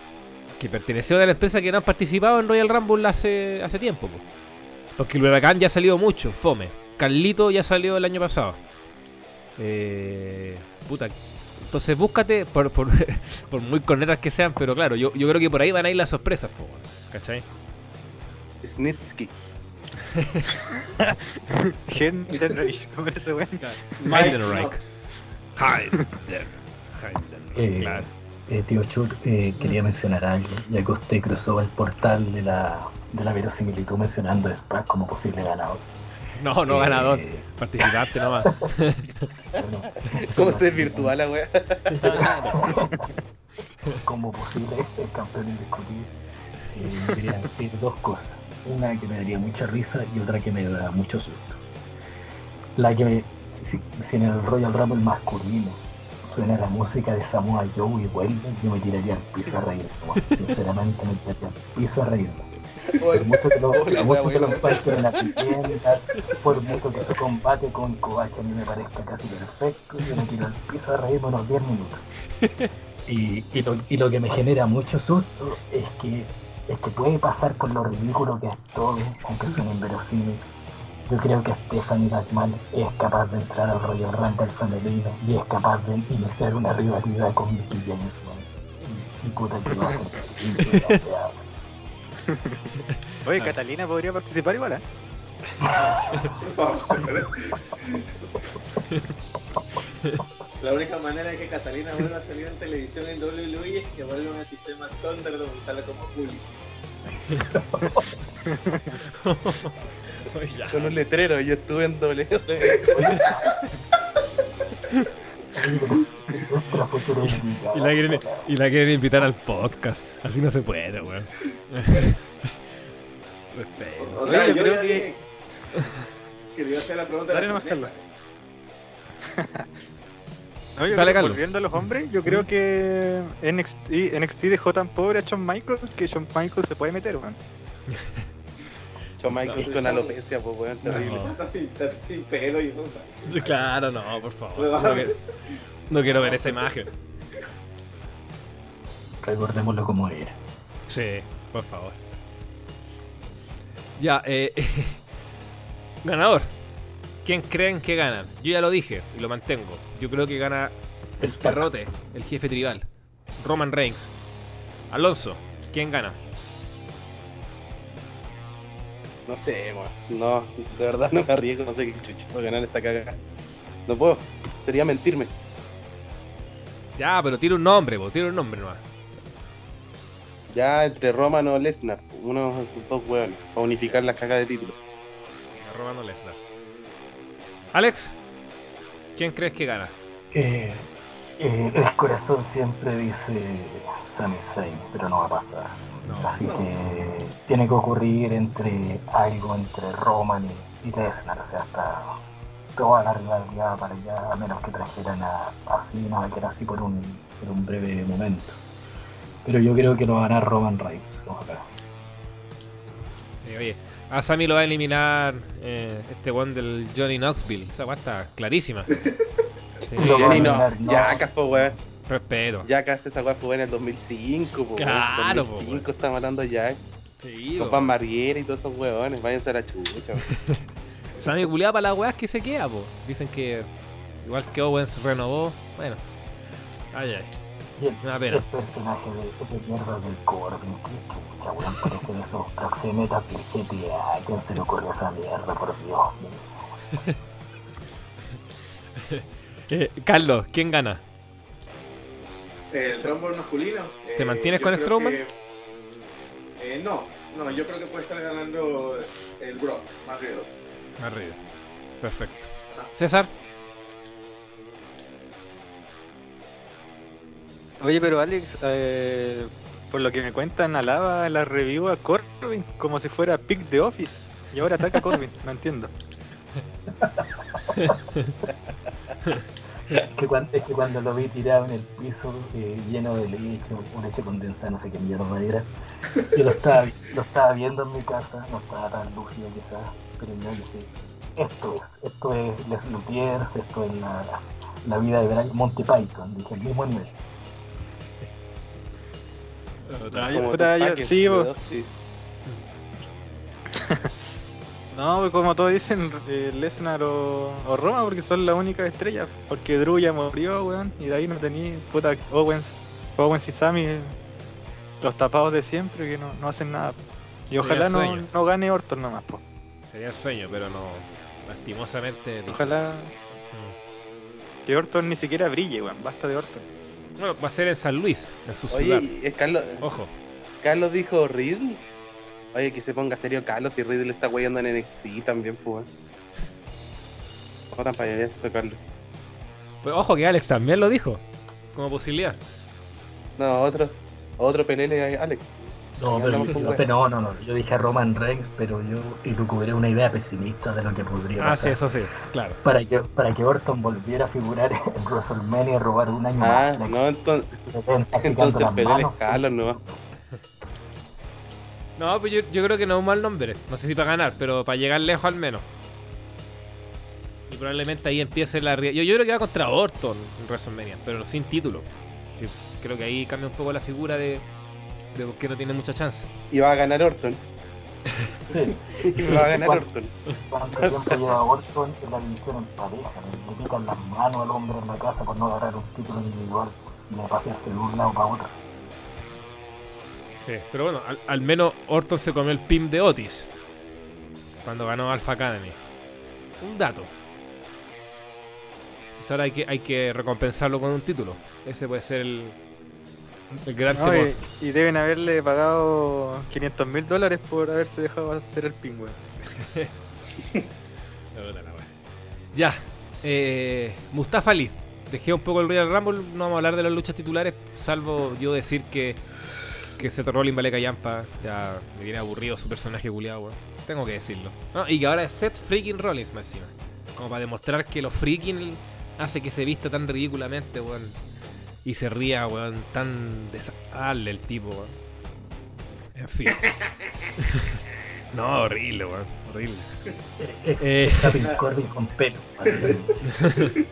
que pertenecieron a la empresa que no han participado en Royal Rumble hace, hace tiempo. po. Porque el Huracán ya ha salido mucho, fome. Carlito ya salió el año pasado. Eh, puta. Entonces búscate, por, por, *laughs* por muy cornetas que sean, pero claro, yo, yo creo que por ahí van a ir las sorpresas, po, ¿cachai? Snitsky. Henry, ¿cómo era ese weón? Heidenreich. Heidenreich. Eh, Claro. eh, tío Chut eh, quería mencionar algo, ya que usted cruzó el portal de la, de la verosimilitud mencionando a SPAC como posible ganador. No, no Eh, ganador. Participante nomás. ¿Cómo se desvirtúa la weá? como posible campeón indiscutible, eh, quería decir dos cosas. Una que me daría mucha risa y otra que me da mucho susto. La que me, si, si- si en el Royal Rumble masculino suena la música de Samoa Joe y vuelve, yo me tiraría al piso a reír. Sinceramente me tiraría al piso a reír. Por mucho que lo, por mucho que lo en la tienda, por mucho que su combate con Kovac a mí me parezca casi perfecto, yo me tiro al piso a reír unos 10 minutos. Y, y, lo, y lo que me genera mucho susto es que, es que puede pasar con lo ridículo que es todo, aunque suene inverosímil. Yo creo que Stephanie McMahon es capaz de entrar al Royal Rumble femenino y es capaz de iniciar una rivalidad con Mickey James. Y, puta que va a ser Oye, Catalina podría participar igual, ¿eh? Por favor. La única manera de que Catalina vuelva a salir en televisión en WWE es que vuelva al sistema Thunderdome y salga como público. *laughs* Con un letrero, yo estuve en doble. *laughs* Y la, quieren, y la quieren invitar al podcast. Así no se puede, weón. *laughs* Respeto. O sea, Oye, yo creo que- hacer la pregunta. Dale nomás. No, *laughs* yo Dale, creo- volviendo a los hombres, yo creo que NXT, NXT dejó tan pobre a Shawn Michaels que Shawn Michaels se puede meter, weón. *laughs* Shawn Michaels No. con alopecia, pues weón, terrible. No. Está sin, está sin pelo y. Claro, no, por favor. No quiero, no quiero ver esa imagen. Recordémoslo como era. Sí, por favor. Ya, eh, *laughs* ganador. ¿Quién creen que gana? Yo ya lo dije y lo mantengo. Yo creo que gana el perrote, el jefe tribal. Roman Reigns. Alonso, ¿quién gana? No sé, weón. No, de verdad *laughs* no me arriesgo, no sé qué a ganar esta cagada. No puedo, sería mentirme. Ya, pero tira un nombre, po, tira un nombre nomás. Ya entre Roman o Lesnar, uno de esos dos weones, para unificar las cagas de título. A Roman o Lesnar. Alex, ¿quién crees que gana? Eh, eh, el corazón siempre dice Sami Zayn, pero no va a pasar. No. Así No. que tiene que ocurrir entre algo entre Roman y, y Lesnar, o sea, hasta toda la rivalidad para allá, a menos que trajeran a, a Cena, que era así por un, por un breve momento. Pero yo creo que lo va a ganar Roman Reigns, ojalá. Sí, oye, a Sammy lo va a eliminar eh, este one del Johnny Knoxville. Esa weá está clarísima. *laughs* Sí, Jenny no, no. Jackass, po weón. Respeto. Jackass esa weá fue en el 2005, po Claro, weón. po, 2005 está matando a Jack. Sí. Pan Marguera y todos esos weones, váyanse a la chucha, weón. *laughs* Sammy culiado para las weas que se queda, po. Dicen que igual que Owens renovó. Bueno. Ay, ay. Una pena. el personaje de, de mierda del Corbin, que chucha, weón, parecen esos proxenetas del GTA. ¿A quién se le ocurrió esa mierda, por Dios? *laughs* Eh, Carlos, ¿quién gana? El Rumble masculino. ¿Te eh, mantienes con Strowman? que- eh, no, no, yo creo que puede estar ganando el Brock, más riesgo. Arriba. Perfecto. César, Oye, pero Alex, eh, por lo que me cuentan, alaba la review a Corbin como si fuera pick de Office. Y ahora ataca a Corbin, *laughs* no entiendo. *laughs* Es que, cuando, es que cuando lo vi tirado en el piso, eh, lleno de leche, o leche condensada, no sé qué mierda era, yo lo estaba, vi- lo estaba viendo en mi casa, no estaba tan lúcido quizás, pero yo dije, esto es, esto es Les Luthiers, esto es la, la vida de Brian Monty Python, dije, el mismo nivel. Como paques sí. No, pues como todos dicen, eh, Lesnar o, o Roma, porque son las únicas estrellas. Porque Drew ya murió, weón, y de ahí no tenía puta Owens, Owens y Sammy, los tapados de siempre que no, no hacen nada. Y ojalá no, no gane Orton nomás, po. sería el sueño, pero no. Lastimosamente. Ojalá Mm. que Orton ni siquiera brille, weón, basta de Orton. Bueno, va a ser en San Luis, en su ciudad. Carlos, Ojo. Carlos dijo Riddle. Oye, que se ponga serio Carlos y Riddle está weyando en NXT también, pues. ¿Cómo tan para allá eso, Carlos? Pues, ojo que Alex también lo dijo. Como posibilidad. No, otro. Otro a Alex. No, pero, yo- yo- pero no, no, no, yo dije a Roman Reigns, pero yo elucubré una idea pesimista de lo que podría Ah, sí, pasar. eso sí, claro. Para que, para que Orton volviera a figurar en *laughs* WrestleMania y robar un año Ah, más. no, entonces, entonces pelele. Carlos, no. No, pues yo, yo creo que no es un mal nombre. No sé si para ganar, pero para llegar lejos al menos. Y probablemente ahí empiece la... Yo, yo creo que va contra Orton en WrestleMania, pero sin título. Creo que ahí cambia un poco la figura de, de por qué no tiene mucha chance. Y va a ganar Orton. Sí. *laughs* Va a ganar. Orton. ¿Cuánto tiempo lleva Orton en la división en pareja? Le, pican las manos al hombre en la casa por no agarrar un título individual y le pasearse de un lado para otro. Sí, pero bueno, al, al menos Orton se comió el pin de Otis. Cuando ganó Alpha Academy. Un dato. Quizá ahora hay que, hay que recompensarlo con un título. Ese puede ser el, el gran No, temor. y, y deben haberle pagado 500 mil dólares por haberse dejado hacer el pin. *laughs* Ya. Eh, Mustafa Ali. Dejé un poco el Royal Rumble. No vamos a hablar de las luchas titulares. Salvo yo decir que, que Seth Rollins vale callampa. Ya me viene aburrido su personaje culiado, weón. Tengo que decirlo. No, y que ahora es Seth freaking Rollins más encima. Como para demostrar que los freaking hace que se vista tan ridículamente, weón. Y se ría, weón, tan desagradable el tipo, weón. En fin. *laughs* no, horrible, weón. Horrible. Eh, Corbin con pelo. *laughs*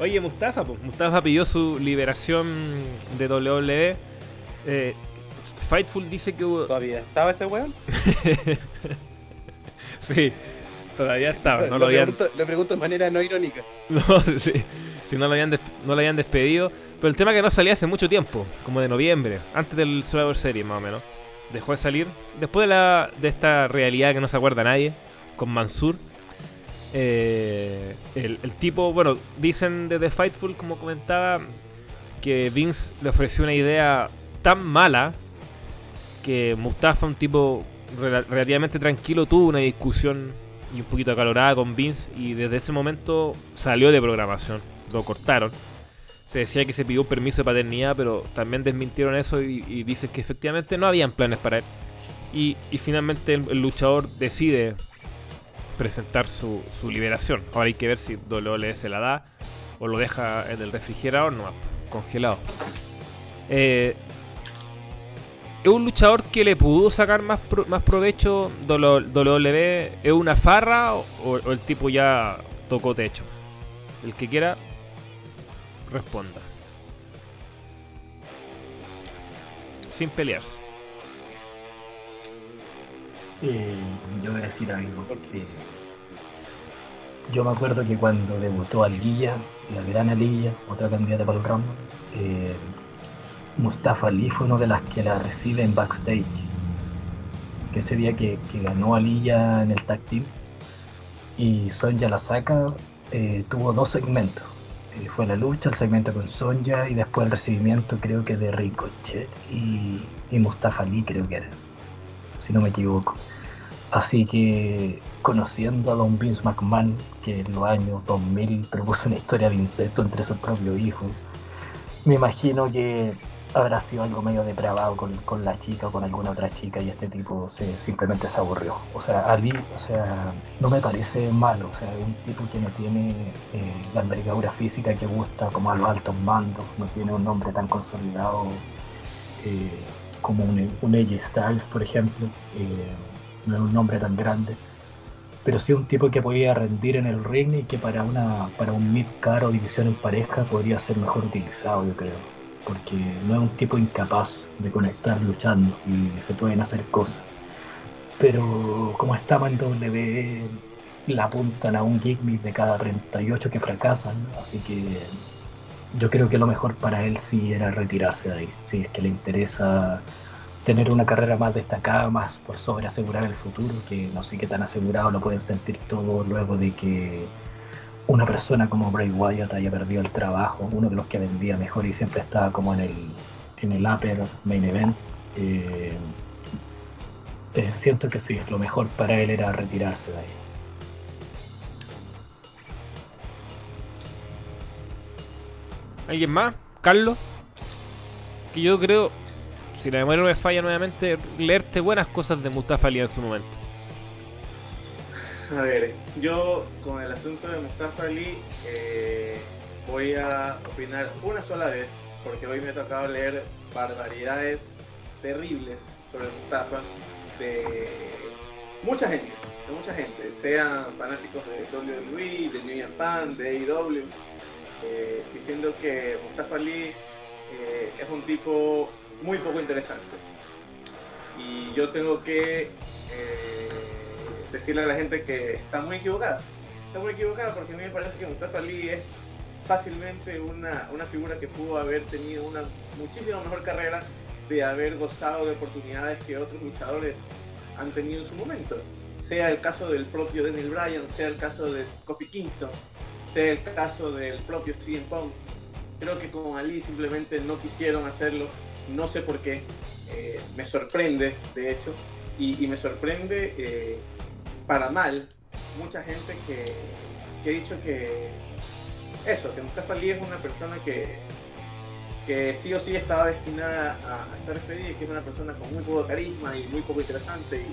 Oye, Mustafa, pues, Mustafa pidió su liberación de WWE. Eh, Fightful dice que hubo... ¿Todavía estaba ese weón? *laughs* sí, todavía estaba. No lo, habían... pregunto, lo pregunto de manera no irónica. *laughs* No, sí, si no lo, habían no lo habían despedido. Pero el tema es que no salía hace mucho tiempo, como de noviembre, antes del Survivor Series más o menos. Dejó de salir. Después de, la, de esta realidad que no se acuerda nadie, con Mansur. Eh, el, el, tipo, bueno, dicen de The Fightful, como comentaba, que Vince le ofreció una idea tan mala que Mustafa, un tipo relativamente tranquilo, tuvo una discusión y un poquito acalorada con Vince y desde ese momento salió de programación, lo cortaron. Se decía que se pidió un permiso de paternidad, pero también desmintieron eso y, dicen que efectivamente no habían planes para él. Y, finalmente el, luchador decide presentar su, su, liberación. Ahora hay que ver si WWE se la da o lo deja en el refrigerador, no, congelado. Eh, ¿Es un luchador que le pudo sacar más, más provecho WWE? ¿Es una farra o, el tipo ya tocó techo? El que quiera, responda. Sin pelearse. Eh, yo voy a decir algo porque yo me acuerdo que cuando debutó Alilla, la gran Alilla, otra candidata para el Rumble, eh, Mustafa Ali fue uno de las que la recibe en backstage. Que ese día que, ganó Aliyah en el team y Sonja la saca, eh, tuvo dos segmentos. Eh, fue la lucha, el segmento con Sonja y después el recibimiento creo que de Ricochet y, y Mustafa Ali creo que era, si no me equivoco. Así que conociendo a Don Vince McMahon, que en los años 2000 propuso una historia de incesto entre sus propios hijos, me imagino que habrá sido algo medio depravado con, con, la chica o con alguna otra chica y este tipo se, simplemente se aburrió. O sea, Ali, o sea, no me parece malo, o sea, un tipo que no tiene eh, la envergadura física que gusta como a los altos no tiene un nombre tan consolidado eh, como un, un AJ Styles, por ejemplo, eh, no es un nombre tan grande. Pero sí un tipo que podía rendir en el ring y que para una para un mid-car o división en pareja podría ser mejor utilizado, yo creo porque no es un tipo incapaz de conectar luchando y se pueden hacer cosas. Pero como estaba en W, la apuntan a un gimmick de cada 38 que fracasan, así que yo creo que lo mejor para él sí era retirarse de ahí, si es que le interesa tener una carrera más destacada, más por sobre asegurar el futuro, que no sé qué tan asegurado lo pueden sentir todos luego de que una persona como Bray Wyatt haya perdido el trabajo, uno de los que vendía mejor y siempre estaba como en el, en el upper main event, eh, eh, siento que sí, lo mejor para él era retirarse de ahí. ¿Alguien más? ¿Carlos? Que yo creo, si la memoria no me falla nuevamente, leerte buenas cosas de Mustafa Ali en su momento. A ver, yo con el asunto de Mustafa Ali eh, voy a opinar una sola vez, porque hoy me ha tocado leer barbaridades terribles sobre Mustafa de mucha gente, de mucha gente, sean fanáticos de WWE, de New Japan, de AEW, eh, diciendo que Mustafa Ali eh, es un tipo muy poco interesante. Y yo tengo que decirle a la gente que está muy equivocada. Está muy equivocada porque a mí me parece que Mustafa Ali es fácilmente una, una figura que pudo haber tenido una muchísimo mejor carrera de haber gozado de oportunidades que otros luchadores han tenido en su momento. Sea el caso del propio Daniel Bryan, sea el caso de Kofi Kingston, sea el caso del propio CM Punk. Creo que con Ali simplemente no quisieron hacerlo, no sé por qué. Eh, me sorprende, de hecho, y, me sorprende eh, para mal mucha gente que, que ha dicho que eso, que Mustafa Ali es una persona que, que sí o sí estaba destinada a, estar despedida y que es una persona con muy poco carisma y muy poco interesante.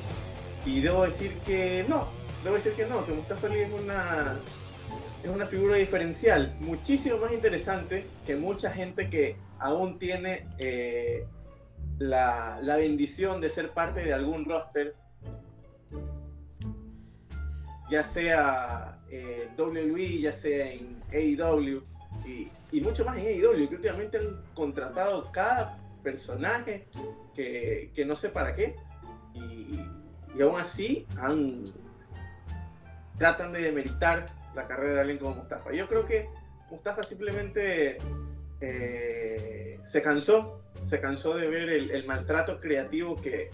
Y, y, debo decir que no, debo decir que no, que Mustafa Ali es una, es una figura diferencial, muchísimo más interesante que mucha gente que aún tiene eh, la, la, bendición de ser parte de algún roster, ya sea eh, WWE, ya sea en AEW y, y, mucho más en AEW, que últimamente han contratado cada personaje que, que no sé para qué y, y aún así han, tratan de demeritar la carrera de alguien como Mustafa. Yo creo que Mustafa simplemente eh, se cansó, se cansó de ver el, maltrato creativo que,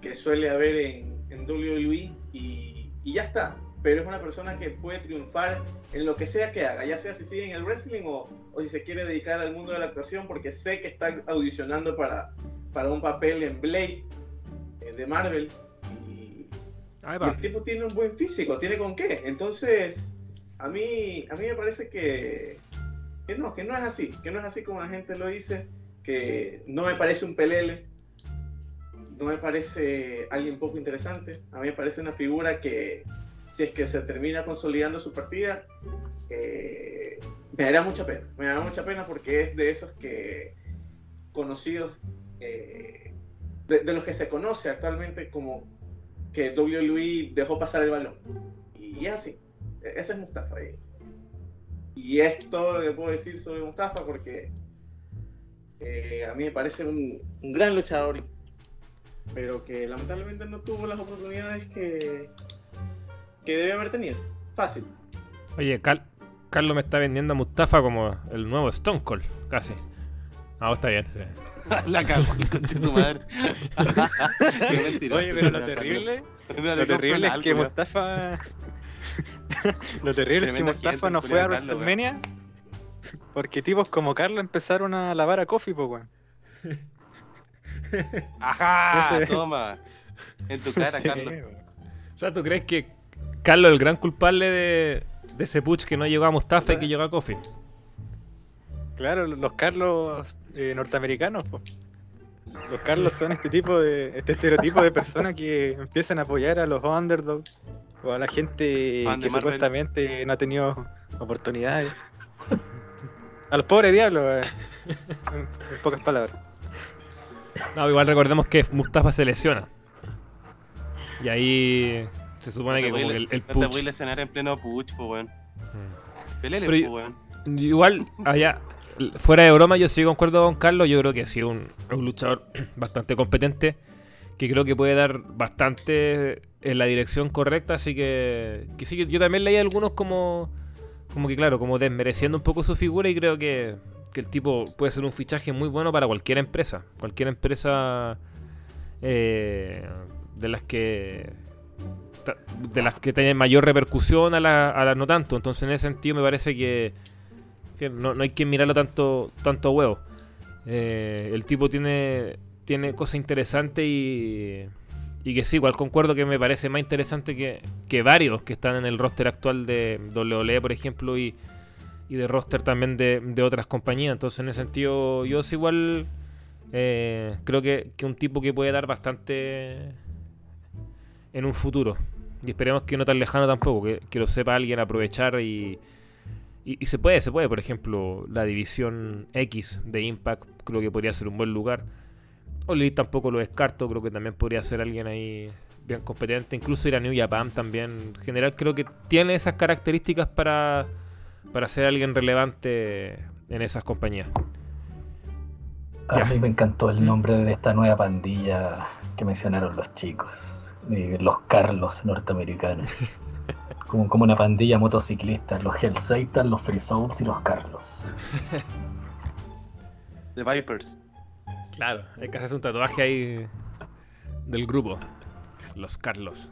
que, suele haber en, en WWE y, y, ya está. Pero es una persona que puede triunfar en lo que sea que haga, ya sea si sigue en el wrestling o, o si se quiere dedicar al mundo de la actuación, porque sé que está audicionando para, para un papel en Blade eh, de Marvel. Y, y el tipo tiene un buen físico, tiene con qué. Entonces, a mí, a mí me parece que, que no, que no es así, que no es así como la gente lo dice, que no me parece un pelele, no me parece alguien poco interesante, a mí me parece una figura que si es que se termina consolidando su partida, eh, me dará mucha pena, me dará mucha pena porque es de esos que conocidos, eh, de, los que se conoce actualmente como que WWE dejó pasar el balón. Y es así, ese es Mustafa. Y es todo lo que puedo decir sobre Mustafa porque eh, a mí me parece un, gran luchador, pero que lamentablemente no tuvo las oportunidades que, que debe haber tenido. Fácil. Oye, Carlos me está vendiendo a Mustafa como el nuevo Stone Cold, casi. Ah, está bien. *laughs* La cagó con tu madre. *laughs* Oye, pero lo terrible, lo terrible es que Mustafa Lo terrible es que Mustafa no fue a WrestleMania porque tipos como Carlos empezaron a lavar a Kofi, pues, weón. *laughs* Ajá, toma. En tu cara, *laughs* Carlos. O sea, ¿tú crees que Carlos es el gran culpable de, de ese push que no llegó a Mustafa y que llegó a Kofi? Claro, los Carlos eh, norteamericanos. Los Carlos son este tipo de, este estereotipo de personas que empiezan a apoyar a los underdogs o a la gente que supuestamente no ha tenido oportunidades. a los pobres diablos, eh. en, pocas palabras. No, igual recordemos que Mustafa se lesiona. Y ahí se supone que como el, el puch... No te en pleno puch, pues weón. Mm. Pelele, pues weón. Igual, allá, fuera de broma, yo sí concuerdo con Carlos. Yo creo que ha sido un, un luchador *clears throat* bastante competente. Que creo que puede dar bastante en la dirección correcta, así que, que sí, yo también leí algunos como, como que claro, como desmereciendo un poco su figura y creo que, que el tipo puede ser un fichaje muy bueno para cualquier empresa, cualquier empresa eh, de las que de las que tienen mayor repercusión a las la no tanto, entonces en ese sentido me parece que, no, no, hay que mirarlo tanto tanto a huevo. Eh, el tipo tiene tiene cosas interesantes y y que sí, igual concuerdo que me parece más interesante que, que varios que están en el roster actual de WWE, por ejemplo, y, y de roster también de, de, otras compañías. Entonces, en ese sentido, yo es igual eh, creo que, que, un tipo que puede dar bastante en un futuro. Y esperemos que no tan lejano tampoco, que, que lo sepa alguien aprovechar y, y, se puede, se puede. Por ejemplo, la división X de Impact creo que podría ser un buen lugar. Oli tampoco lo descarto, creo que también podría ser alguien ahí bien competente. Incluso ir a New Japan también. En general creo que tiene esas características para, para ser alguien relevante en esas compañías. A mí me encantó el nombre de esta nueva pandilla que mencionaron los chicos. Los Carlos norteamericanos. *laughs* como, como una pandilla motociclista. Los Hell Satan, los Free Souls y los Carlos. The Vipers. Claro, hay que hacerse un tatuaje ahí del grupo. Los Carlos.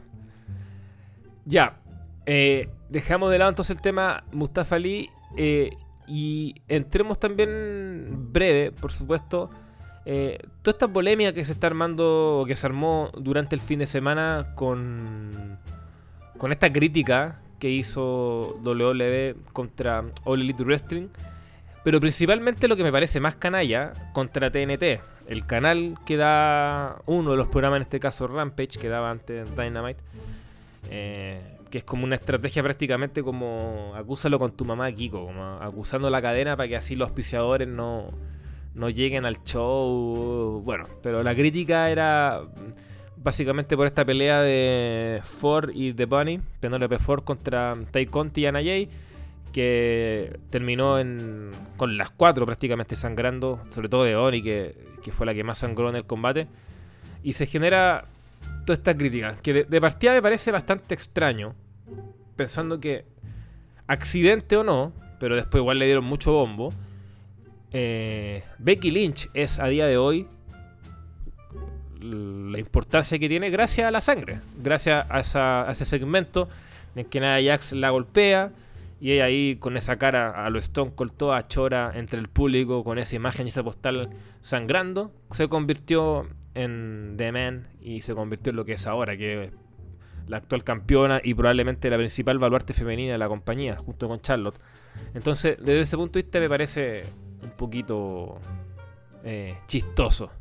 Ya. Eh, dejamos de lado entonces el tema Mustafa Ali. Eh, y entremos también breve, por supuesto. Eh, toda esta polémica que se está armando, que se armó durante el fin de semana con, con esta crítica que hizo WWE contra All Elite Wrestling. Pero principalmente lo que me parece más canalla contra TNT el canal que da uno de los programas, en este caso Rampage, que daba antes Dynamite, Eh, que es como una estrategia prácticamente como acúsalo con tu mamá Kiko, como acusando la cadena para que así los auspiciadores no, no lleguen al show. Bueno, pero la crítica era básicamente por esta pelea de Ford y The Bunny, Penelope Ford contra Tai Conti y Anna Jay, que terminó en, con las cuatro prácticamente sangrando, sobre todo de Bunny, que, que fue la que más sangró en el combate. Y se genera toda esta crítica, que de, partida me parece bastante extraño, pensando que, accidente o no, pero después igual le dieron mucho bombo, eh, Becky Lynch es a día de hoy la importancia que tiene gracias a la sangre, gracias a, ese segmento en que Nia Jax la golpea y ella ahí con esa cara a lo Stone Cold toda chora entre el público con esa imagen y esa postal sangrando, se convirtió en The Man y se convirtió en lo que es ahora, que la actual campeona y probablemente la principal baluarte femenina de la compañía, junto con Charlotte. Entonces, desde ese punto de vista me parece un poquito eh, chistoso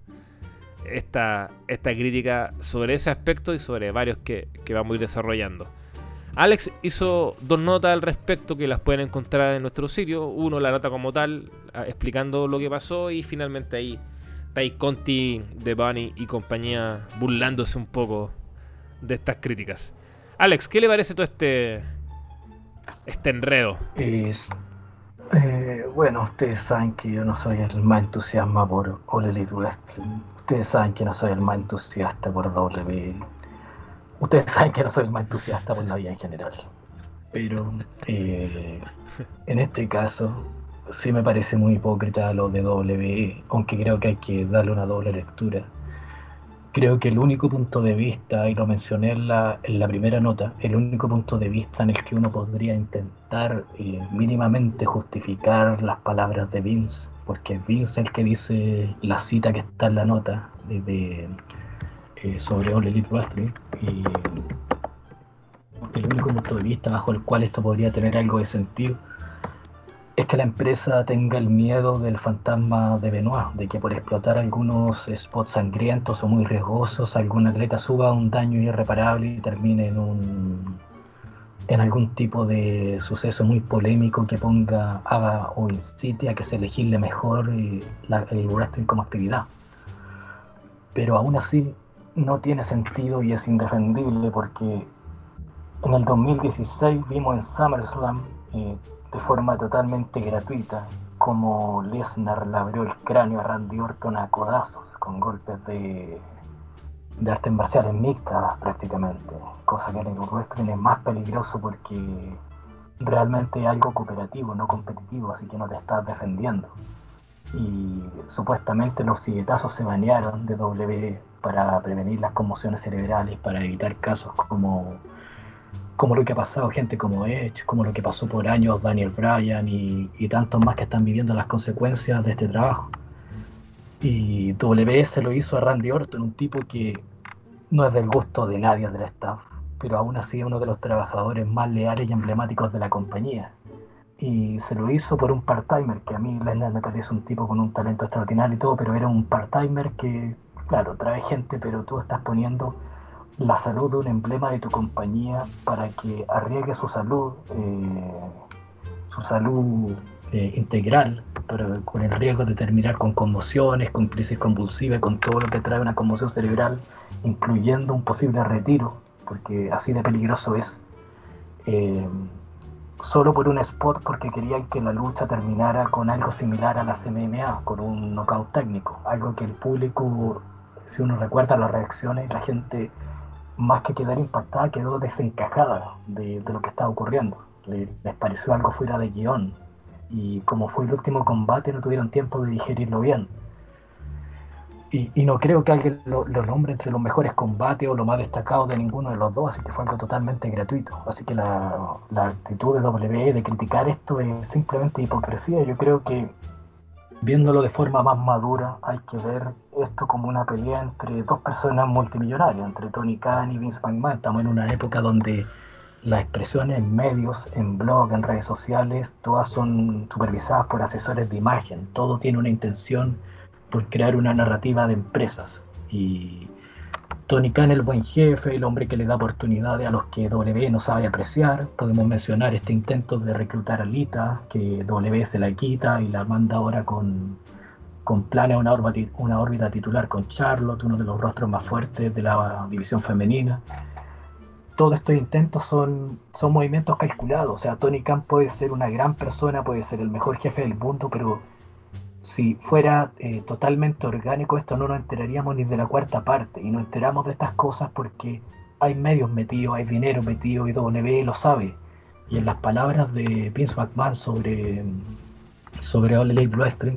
esta, esta crítica sobre ese aspecto y sobre varios que, que vamos a ir desarrollando. Alex hizo dos notas al respecto que las pueden encontrar en nuestro sitio. Uno, la nota como tal, explicando lo que pasó y finalmente ahí Tai Conti, de Bunny y compañía burlándose un poco de estas críticas. Alex, ¿qué le parece todo este este enredo? Es, eh, bueno, ustedes saben que yo no soy el más entusiasta por All Elite. Ustedes saben que no soy el más entusiasta por W. Ustedes saben que no soy el más entusiasta por la vida en general. Pero eh, en este caso, sí me parece muy hipócrita lo de WWE, aunque creo que hay que darle una doble lectura. Creo que el único punto de vista, y lo mencioné en la, primera nota, el único punto de vista en el que uno podría intentar eh, mínimamente justificar las palabras de Vince, porque Vince es el que dice la cita que está en la nota de, eh, sobre All Elite Wrestling, y el único punto de vista bajo el cual esto podría tener algo de sentido es que la empresa tenga el miedo del fantasma de Benoit, de que por explotar algunos spots sangrientos o muy riesgosos, algún atleta suba un daño irreparable y termine en un en algún tipo de suceso muy polémico que ponga, haga o incite a que se legisle mejor eh, el wrestling como actividad. Pero aún así no tiene sentido y es indefendible porque en el 2016 vimos en SummerSlam eh, de forma totalmente gratuita, como Lesnar le abrió el cráneo a Randy Orton a codazos, con golpes de, de artes marciales mixtas prácticamente, cosa que en el wrestling es más peligroso porque realmente es algo cooperativo, no competitivo, así que no te estás defendiendo. Y supuestamente los silletazos se banearon de W para prevenir las conmociones cerebrales, para evitar casos como como lo que ha pasado gente como Edge, como lo que pasó por años Daniel Bryan y, tantos más que están viviendo las consecuencias de este trabajo. Y WS lo hizo a Randy Orton, un tipo que no es del gusto de nadie del staff, pero aún así es uno de los trabajadores más leales y emblemáticos de la compañía. Y se lo hizo por un part-timer, que a mí Lesnar me parece un tipo con un talento extraordinario y todo, pero era un part-timer que, claro, trae gente, pero tú estás poniendo la salud de un emblema de tu compañía para que arriesgue su salud, eh, su salud eh, integral, pero con el riesgo de terminar con conmociones, con crisis convulsiva, con todo lo que trae una conmoción cerebral, incluyendo un posible retiro, porque así de peligroso es. Eh, solo por un spot porque querían que la lucha terminara con algo similar a la MMA, con un knockout técnico, algo que el público, si uno recuerda las reacciones, la gente más que quedar impactada, quedó desencajada de, lo que estaba ocurriendo. les pareció algo fuera de guion. Y como fue el último combate, no tuvieron tiempo de digerirlo bien. Y, no creo que alguien lo, nombre entre los mejores combates o lo más destacado de ninguno de los dos, así que fue algo totalmente gratuito. Así que la, la actitud de WWE de criticar esto es simplemente hipocresía. Yo creo que viéndolo de forma más madura, hay que ver esto como una pelea entre dos personas multimillonarias, entre Tony Khan y Vince McMahon. Estamos en una época donde las expresiones en medios, en blog, en redes sociales, todas son supervisadas por asesores de imagen. Todo tiene una intención por crear una narrativa de empresas. Y Tony Khan, el buen jefe, el hombre que le da oportunidades a los que W no sabe apreciar. Podemos mencionar este intento de reclutar a Lita, que W se la quita y la manda ahora con, con planes a una órbita, una órbita titular con Charlotte, uno de los rostros más fuertes de la división femenina. Todos estos intentos son, son movimientos calculados. O sea, Tony Khan puede ser una gran persona, puede ser el mejor jefe del mundo, pero si fuera eh, totalmente orgánico esto no nos enteraríamos ni de la cuarta parte y nos enteramos de estas cosas porque hay medios metidos, hay dinero metido y W lo sabe. Y en las palabras de Vince McMahon sobre, sobre All Elite Wrestling,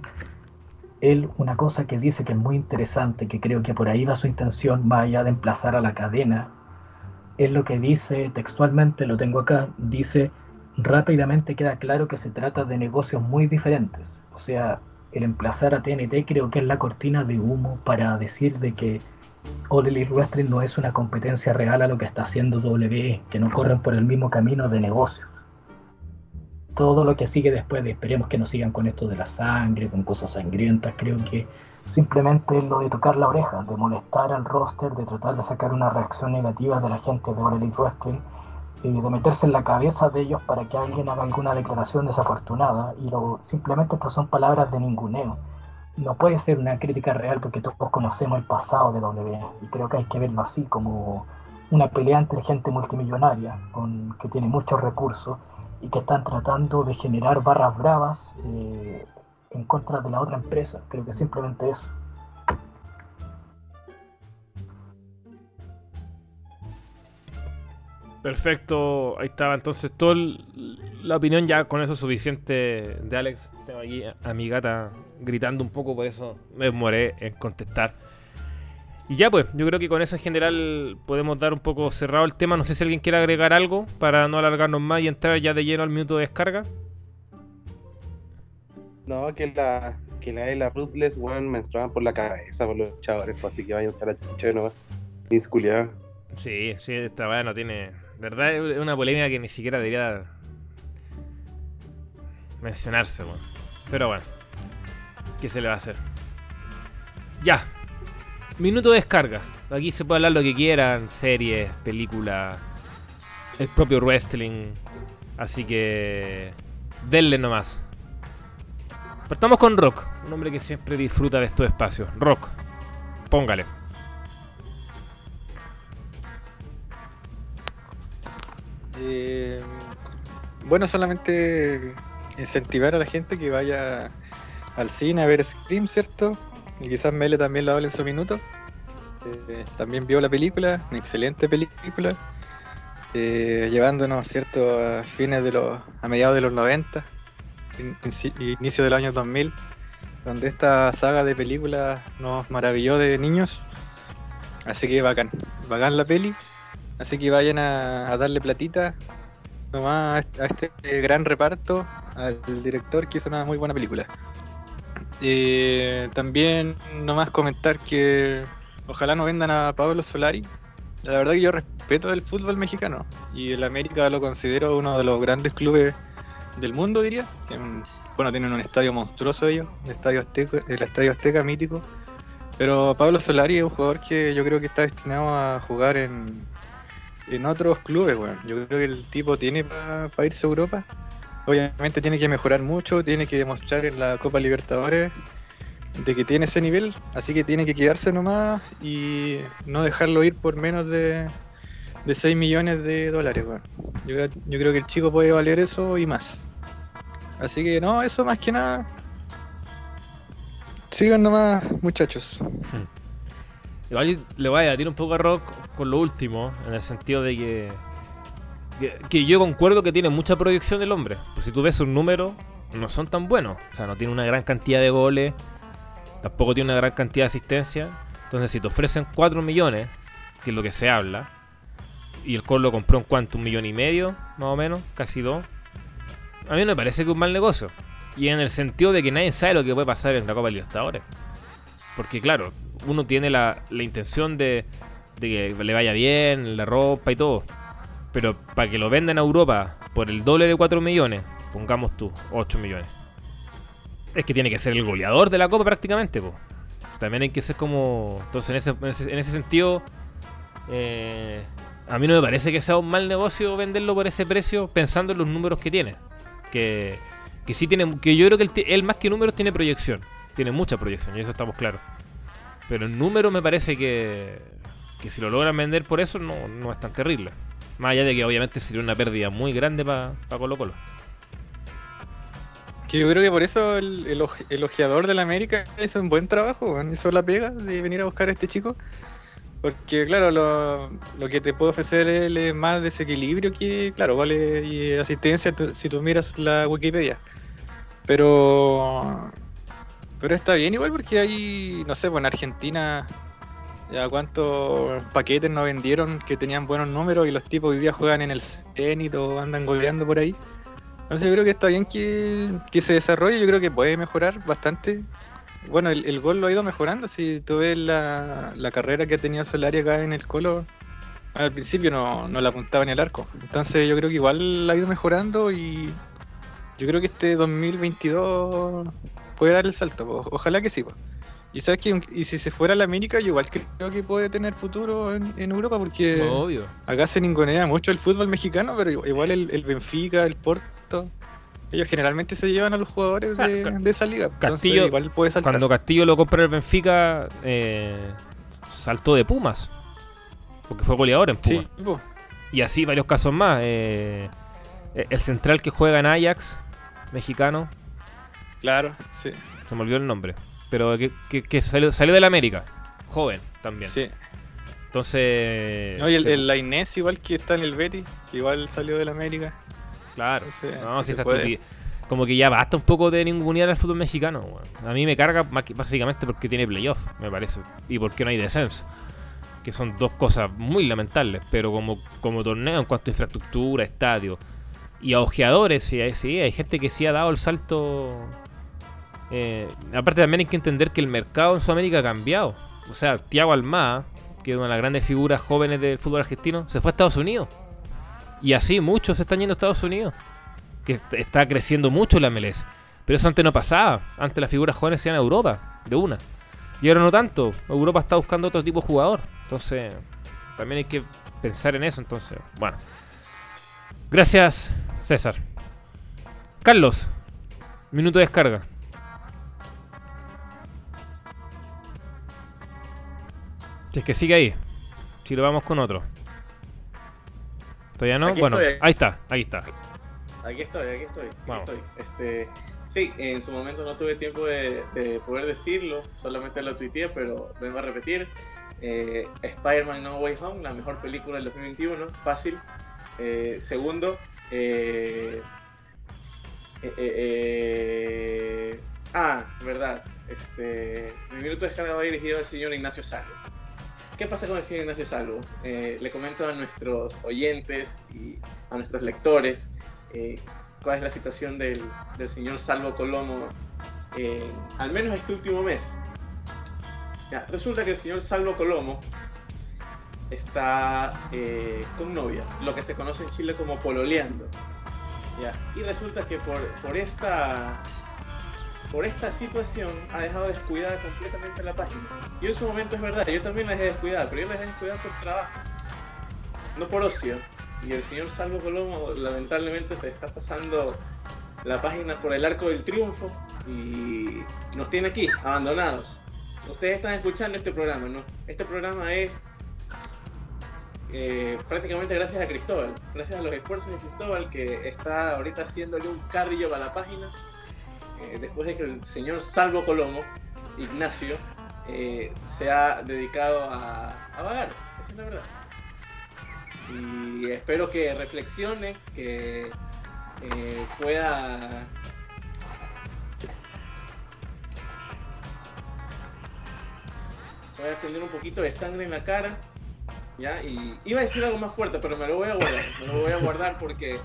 él una cosa que dice que es muy interesante, que creo que por ahí va su intención, más allá de emplazar a la cadena, es lo que dice textualmente, lo tengo acá, dice, rápidamente queda claro que se trata de negocios muy diferentes. O sea, el emplazar a TNT creo que es la cortina de humo para decir de que All Elite Wrestling no es una competencia real a lo que está haciendo WWE, que no corren por el mismo camino de negocios. Todo lo que sigue después de esperemos que no sigan con esto de la sangre, con cosas sangrientas, creo que simplemente lo de tocar la oreja, de molestar al roster, de tratar de sacar una reacción negativa de la gente de All Elite Wrestling de meterse en la cabeza de ellos para que alguien haga alguna declaración desafortunada y lo, simplemente estas son palabras de ninguneo. No puede ser una crítica real porque todos conocemos el pasado de W y creo que hay que verlo así como una pelea entre gente multimillonaria que tiene muchos recursos y que están tratando de generar barras bravas eh, en contra de la otra empresa. Creo que simplemente eso. Perfecto, ahí estaba entonces toda la opinión ya con eso suficiente de Alex. Tengo aquí a mi gata gritando un poco, por eso me demoré en contestar. Y ya pues, yo creo que con eso en general podemos dar un poco cerrado el tema. No sé si alguien quiere agregar algo para no alargarnos más y entrar ya de lleno al minuto de descarga. No, que la que la de la Ruthless, weón, menstruaban por la cabeza por los chavales, pues, así que vayan a la chucha nomás. Sí, sí, esta weá no tiene verdad es una polémica que ni siquiera debería mencionarse, Pero bueno, ¿qué se le va a hacer? Ya. Minuto de descarga. Aquí se puede hablar lo que quieran, series, películas, el propio wrestling. Así que denle nomás. Partamos con Rock, un hombre que siempre disfruta de estos espacios. Rock, póngale. Eh, bueno, solamente incentivar a la gente que vaya al cine a ver Scream, ¿cierto? Y quizás Mele también lo hable en su minuto. Eh, también vio la película, una excelente película, eh, llevándonos, ¿cierto?, a fines de los, a mediados de los 90, inicio del año 2000, donde esta saga de películas nos maravilló de niños. Así que bacán, bacán la peli. Así que vayan a, darle platita nomás a este gran reparto, al director que hizo una muy buena película. Eh, también nomás comentar que ojalá no vendan a Pablo Solari. La verdad que yo respeto el fútbol mexicano y el América lo considero uno de los grandes clubes del mundo, diría. Que, bueno, tienen un estadio monstruoso ellos, el estadio Azteca mítico. Pero Pablo Solari es un jugador que yo creo que está destinado a jugar en, en otros clubes, bueno. Yo creo que el tipo tiene para irse a Europa. Obviamente tiene que mejorar mucho, tiene que demostrar en la Copa Libertadores de que tiene ese nivel, así que tiene que quedarse nomás y no dejarlo ir por menos de, de 6 millones de dólares. Bueno. Yo, yo creo que el chico puede valer eso y más. Así que no, eso más que nada. Sigan nomás, muchachos. Hmm. Igual le voy a debatir un poco a Rock con lo último, en el sentido de que, que, yo concuerdo que tiene mucha proyección el hombre. Pues si tú ves sus números, no son tan buenos. O sea, no tiene una gran cantidad de goles, tampoco tiene una gran cantidad de asistencia. Entonces, si te ofrecen 4 millones, que es lo que se habla, y el Colo compró en cuanto, un millón y medio, más o menos, casi dos, a mí no me parece que es un mal negocio. Y en el sentido de que nadie sabe lo que puede pasar en la Copa Libertadores. Porque claro, uno tiene la, intención de, que le vaya bien, la ropa y todo. Pero para que lo vendan a Europa por el doble de 4 millones, pongamos tú, 8 millones. Es que tiene que ser el goleador de la Copa prácticamente, También hay que ser como... Entonces en ese, en ese, sentido, Eh, a mí no me parece que sea un mal negocio venderlo por ese precio pensando en los números que tiene. Que, que sí tiene, que yo creo que él, más que números tiene proyección. Tiene mucha proyección y eso estamos claros. Pero en números me parece que, que si lo logran vender por eso no, no es tan terrible. Más allá de que obviamente sería una pérdida muy grande para Colo Colo. Que yo creo que por eso el, el, ojeador de la América hizo un buen trabajo, hizo la pega de venir a buscar a este chico. Porque, claro, lo, lo que te puede ofrecer es más desequilibrio que, claro, vale y asistencia si tú miras la Wikipedia. Pero. Pero está bien igual porque hay, no sé, pues en Argentina ya cuántos paquetes no vendieron que tenían buenos números y los tipos hoy día juegan en el Zenit o andan goleando por ahí. Entonces yo creo que está bien que, que se desarrolle, yo creo que puede mejorar bastante. Bueno, el, gol lo ha ido mejorando, si tú ves la, la carrera que ha tenido Solari acá en el Colo, al principio no, no la apuntaba ni al arco. Entonces yo creo que igual ha ido mejorando y yo creo que este 2022 puede dar el salto, ojalá que sí. Y sabes que y si se fuera a la América, yo igual creo que puede tener futuro en, Europa porque acá se ningunea mucho el fútbol mexicano, pero igual el, el Benfica, el Porto ellos generalmente se llevan a los jugadores de, esa liga. Castillo, igual puede saltar. Cuando Castillo lo compró el Benfica, eh, saltó de Pumas. Porque fue goleador en Pumas. y así varios casos más. Eh, el central que juega en Ajax, mexicano. Claro, sí. Se me olvidó el nombre. Pero que, salió, salió del América. Joven también. Sí. Entonces. No, y el, la Inés, igual que está en el Betty, igual salió del América. Claro. no, si esa Como que ya basta un poco de ningunear al fútbol mexicano. A mí me carga básicamente porque tiene playoff, me parece. Y porque no hay descenso. Que son dos cosas muy lamentables. Pero como, como torneo en cuanto a infraestructura, estadio y a ojeadores, sí, sí, hay gente que sí ha dado el salto. Eh, aparte también hay que entender que el mercado en Sudamérica ha cambiado. O sea, Tiago Almada, que es una de las grandes figuras jóvenes del fútbol argentino, se fue a Estados Unidos. Y así muchos están yendo a Estados Unidos. Que está creciendo mucho la MLS. Pero eso antes no pasaba. Antes las figuras jóvenes se iban a Europa, de una. Y ahora no tanto. Europa está buscando otro tipo de jugador. Entonces, también hay que pensar en eso. Entonces, bueno. Gracias, César. Carlos, minuto de descarga. Si es que sigue ahí. Si lo vamos con otro. ¿Todavía no? bueno, ahí está, ahí está. Aquí estoy, aquí estoy. estoy. Este, sí, en su momento no tuve tiempo de, poder decirlo, solamente lo tuiteé, pero vengo a repetir. Eh, Spider-Man No Way Home, la mejor película del 2021, fácil. Eh, segundo, eh, ah, verdad, este, mi minuto de descarga va dirigido al señor Ignacio Salo. ¿Qué pasa con el señor Ignacio Salvo? Eh, le comento a nuestros oyentes y a nuestros lectores eh, cuál es la situación del, señor Salvo Colomo, al menos este último mes. resulta que el señor Salvo Colomo está eh, con novia, lo que se conoce en Chile como pololeando. Y resulta que por, por esta por esta situación ha dejado descuidada completamente la página. Y en su momento es verdad, yo también la dejé descuidada, pero yo la dejé descuidada por trabajo, no por ocio. Y el señor Salvo Colomo lamentablemente se está pasando la página por el arco del triunfo y nos tiene aquí, abandonados. Ustedes están escuchando este programa, ¿no? Este programa es eh, prácticamente gracias a Cristóbal, gracias a los esfuerzos de Cristóbal que está ahorita haciéndole un carrillo a la página eh, después de que el señor Salvo Colomo, Ignacio, eh, se ha dedicado a, a vagar, esa es la verdad. Y espero que reflexione, que eh, pueda pueda tener un poquito de sangre en la cara. ¿ya? Y iba a decir algo más fuerte, pero me lo voy a guardar. Me lo voy a guardar porque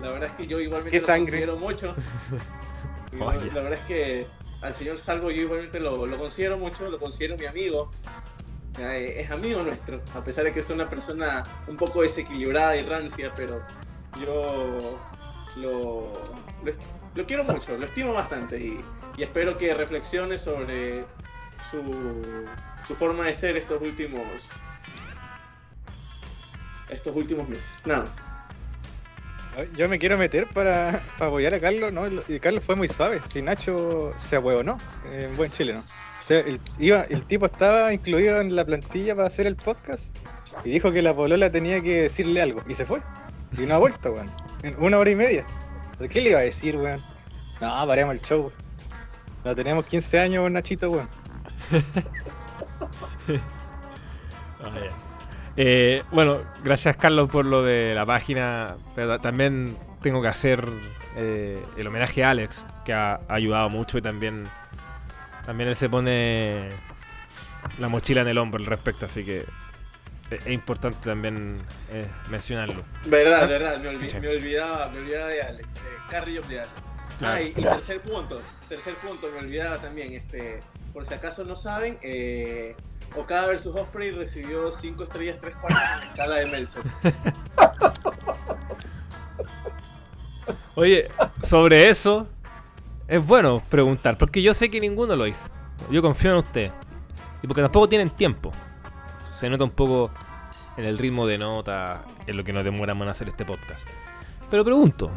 la verdad es que yo igualmente lo considero mucho. *laughs* la verdad es que al señor Salvo yo igualmente lo, considero mucho, lo considero mi amigo. Eh, es amigo nuestro, a pesar de que es una persona un poco desequilibrada y rancia, pero yo lo, lo, quiero mucho, lo estimo bastante y, espero que reflexione sobre su, su, forma de ser estos últimos estos últimos meses. Nada más. Yo me quiero meter para, apoyar a Carlos, ¿no? Y Carlos fue muy suave. Si Nacho se ¿no? en buen chileno. O sea, el, iba, el tipo estaba incluido en la plantilla para hacer el podcast y dijo que la polola tenía que decirle algo. Y se fue. Y no ha vuelto, weón. En una hora y media. ¿Qué le iba a decir, weón? No, paremos el show. No tenemos 15 años, Nachito, weón. *laughs* Eh, bueno, gracias Carlos por lo de la página. Pero también tengo que hacer eh, el homenaje a Alex, que ha, ayudado mucho y también, también él se pone la mochila en el hombro al respecto, así que es importante también eh, mencionarlo. Verdad, verdad, me, olvidaba, me olvidaba de Alex, Carrillo de Alex. Ah, y, tercer punto, tercer punto, me olvidaba también, este, por si acaso no saben, eh, Okada vs Osprey recibió 5 estrellas 3 cuartos en la escala de Meltzer. *laughs* Oye, sobre eso es bueno preguntar, porque yo sé que ninguno lo hizo. Yo confío en usted. Y porque tampoco tienen tiempo. Se nota un poco en el ritmo de nota, en lo que nos demoramos en hacer este podcast. Pero pregunto,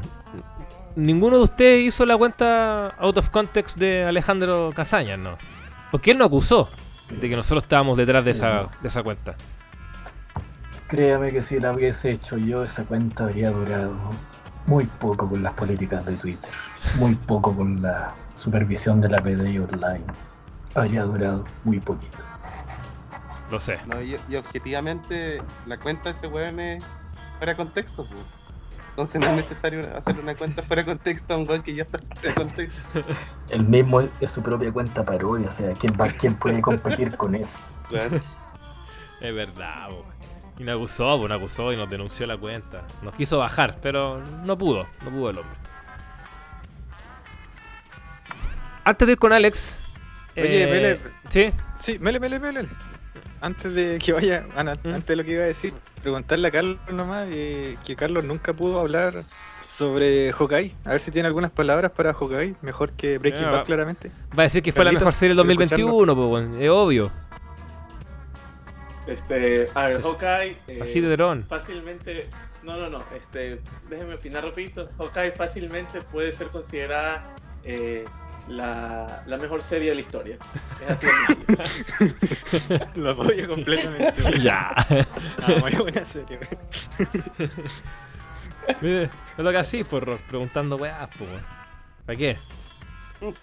ninguno de ustedes hizo la cuenta out of context de Alejandro Casañas, ¿no? Porque él no acusó de que nosotros estábamos detrás de esa, de esa cuenta. Créame que si la hubiese hecho yo, esa cuenta habría durado muy poco con las políticas de Twitter, muy poco con la supervisión de la PDI online. Habría durado muy poquito. Lo sé. y, objetivamente, la cuenta de ese weón es fuera contexto, entonces no es necesario hacer una cuenta fuera de contexto a un gol que ya está fuera de contexto. El mismo es, su propia cuenta parodia, o sea, ¿quién, va, quién puede competir con eso? Es verdad, bo. Y nos acusó, pues nos acusó y nos denunció la cuenta. Nos quiso bajar, pero no pudo, no pudo el hombre. Antes de ir con Alex. Oye, eh, Mele. ¿Sí? Sí, Mele, Mele, Mele antes de que vaya, ¿Mm? antes de lo que iba a decir, preguntarle a Carlos nomás eh, que Carlos nunca pudo hablar sobre Hawkeye. A ver si tiene algunas palabras para Hawkeye, mejor que Breaking Bad, claramente. Va a decir que fue la mejor serie del 2021, pues, es obvio. Este, a ver, Hawkeye. Eh, Así de dron. Fácilmente. No, no, no. Este, déjeme opinar rapidito. Hawkeye fácilmente puede ser considerada. Eh, la, la mejor serie de la historia. Es así de Lo apoyo completamente. *laughs* Ya. No, muy buena serie, *laughs* Mire, es lo que así, por pues, preguntando weas, pues. ¿Para qué? No,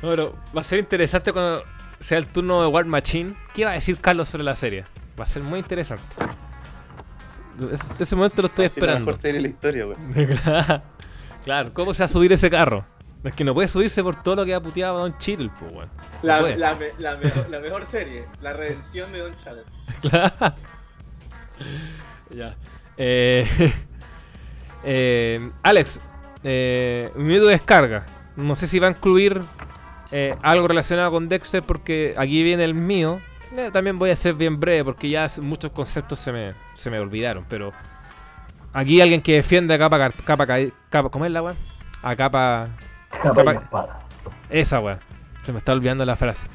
pero va a ser interesante cuando sea el turno de War Machine. ¿Qué va a decir Carlos sobre la serie? Va a ser muy interesante. ese momento lo estoy esperando. La mejor serie de la historia, weón. *laughs* claro, ¿cómo se va a subir ese carro? Es que no puede subirse por todo lo que ha puteado a Don Cheadle, pues, weón. la, la, la, mejor, *laughs* la, mejor, serie, la redención de Don Cheadle. *laughs* claro. ya. Eh, *laughs* eh, Alex, eh, un minuto de descarga. No sé si va a incluir eh, algo relacionado con Dexter porque aquí viene el mío. Eh, también voy a ser bien breve porque ya muchos conceptos se me, se me olvidaron. Pero aquí alguien que defiende a capa, capa, capa, ¿Cómo es la weón? A capa esa weá. Se me está olvidando la frase.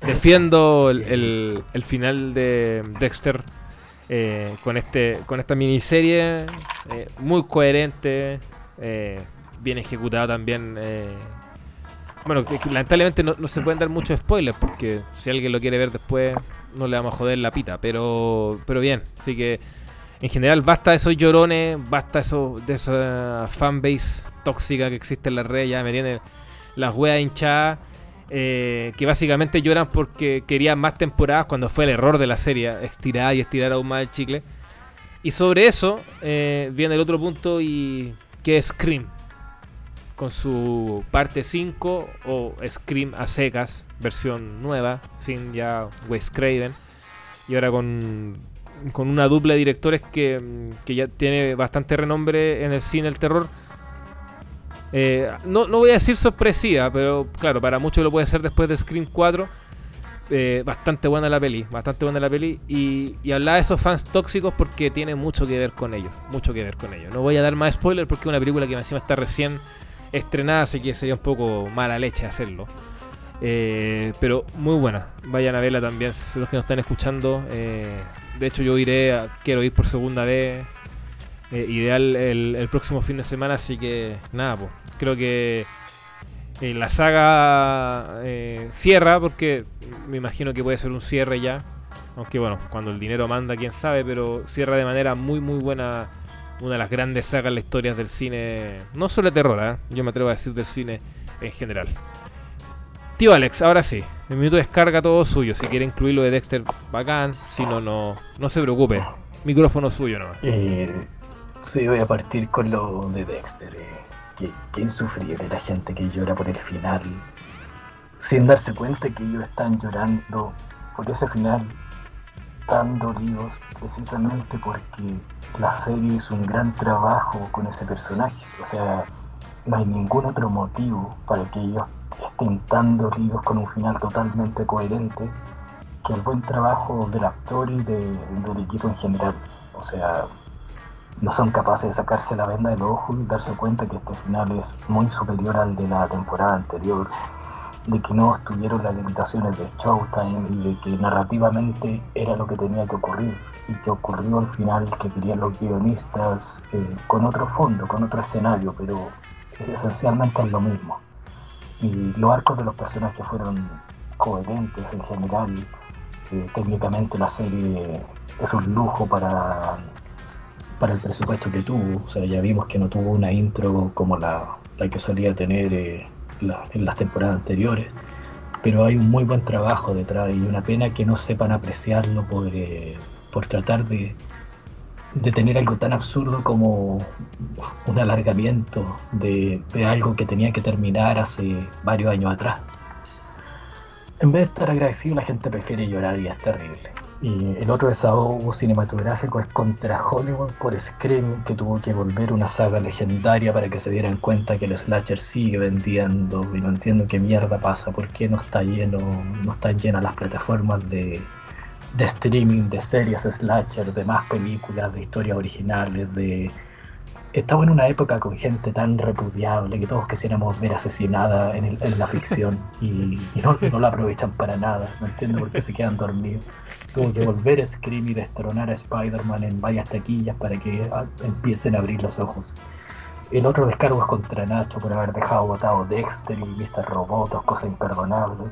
Defiendo el, final de Dexter eh, con este con esta miniserie eh, muy coherente, eh, bien ejecutada también. bueno, lamentablemente no, se pueden dar muchos spoilers porque si alguien lo quiere ver después no le vamos a joder la pita, pero pero bien, así que en general basta esos llorones, basta eso, de esa fanbase tóxica que existe en la red, ya me tienen las weas hinchadas, eh, que básicamente lloran porque querían más temporadas cuando fue el error de la serie, estirar y estirar aún más el chicle. Y sobre eso eh, viene el otro punto y que es Scream, con su parte 5 o Scream a secas, versión nueva, sin ya Wes Craven, y ahora con con una dupla de directores que, que, ya tiene bastante renombre en el cine el terror. Eh, no, no, voy a decir sorpresiva, pero claro, para muchos lo puede ser después de Scream 4. Eh, bastante buena la peli, bastante buena la peli. Y, y hablaba de esos fans tóxicos porque tiene mucho que ver con ellos. Mucho que ver con ellos. No voy a dar más spoiler porque es una película que encima está recién estrenada, así que sería un poco mala leche hacerlo. Eh, pero muy buena. Vayan a verla también los que nos están escuchando. Eh, de hecho, yo iré, quiero ir por segunda vez. Eh, ideal el, próximo fin de semana, así que nada, pues. Creo que la saga cierra, porque me imagino que puede ser un cierre ya. Aunque bueno, cuando el dinero manda, quién sabe, pero cierra de manera muy, muy buena. Una de las grandes sagas la historia del cine, no solo de terror, yo me atrevo a decir del cine en general. Tío Alex, ahora sí. El minuto descarga todo suyo. Si quiere incluirlo de Dexter, bacán. Si no, no, no se preocupe. Micrófono suyo no. Eh, sí, voy a partir con lo de Dexter. Eh. Que insufrible la gente que llora por el final. Sin darse cuenta que ellos están llorando por ese final tan dolidos precisamente porque la serie hizo un gran trabajo con ese personaje. O sea, no hay ningún otro motivo para que ellos tan dolidos con un final totalmente coherente que el buen trabajo del actor y del equipo en general. O sea, no son capaces de sacarse la venda del ojo y darse cuenta que este final es muy superior al de la temporada anterior, de que no estuvieron las limitaciones de Showtime y de que narrativamente era lo que tenía que ocurrir y que ocurrió al final que querían los guionistas eh, con otro fondo, con otro escenario, pero esencialmente es lo mismo y los arcos de los personajes fueron coherentes en general. Eh, técnicamente la serie es un lujo para, para el presupuesto que tuvo. O sea, ya vimos que no tuvo una intro como la, que solía tener eh, en las temporadas anteriores. Pero hay un muy buen trabajo detrás y una pena que no sepan apreciarlo por, eh, por tratar de, de tener algo tan absurdo como un alargamiento de, algo que tenía que terminar hace varios años atrás. En vez de estar agradecido, la gente prefiere llorar y es terrible. Y el otro desahogo cinematográfico es contra Hollywood por Scream, que tuvo que volver una saga legendaria para que se dieran cuenta que el slasher sigue vendiendo y no entiendo qué mierda pasa, por qué no está lleno, no están llenas las plataformas de, de streaming, de series slasher, de más películas, de historias originales, de... Estamos en una época con gente tan repudiable que todos quisiéramos ver asesinada en, la ficción y, no, la aprovechan para nada. No entiendo por qué se quedan dormidos. Tuvo que volver a Scream y destronar a Spider-Man en varias taquillas para que ah, empiecen a abrir los ojos. El otro descargo es contra Nacho por haber dejado votado Dexter y Mr. Robotos, cosa imperdonable.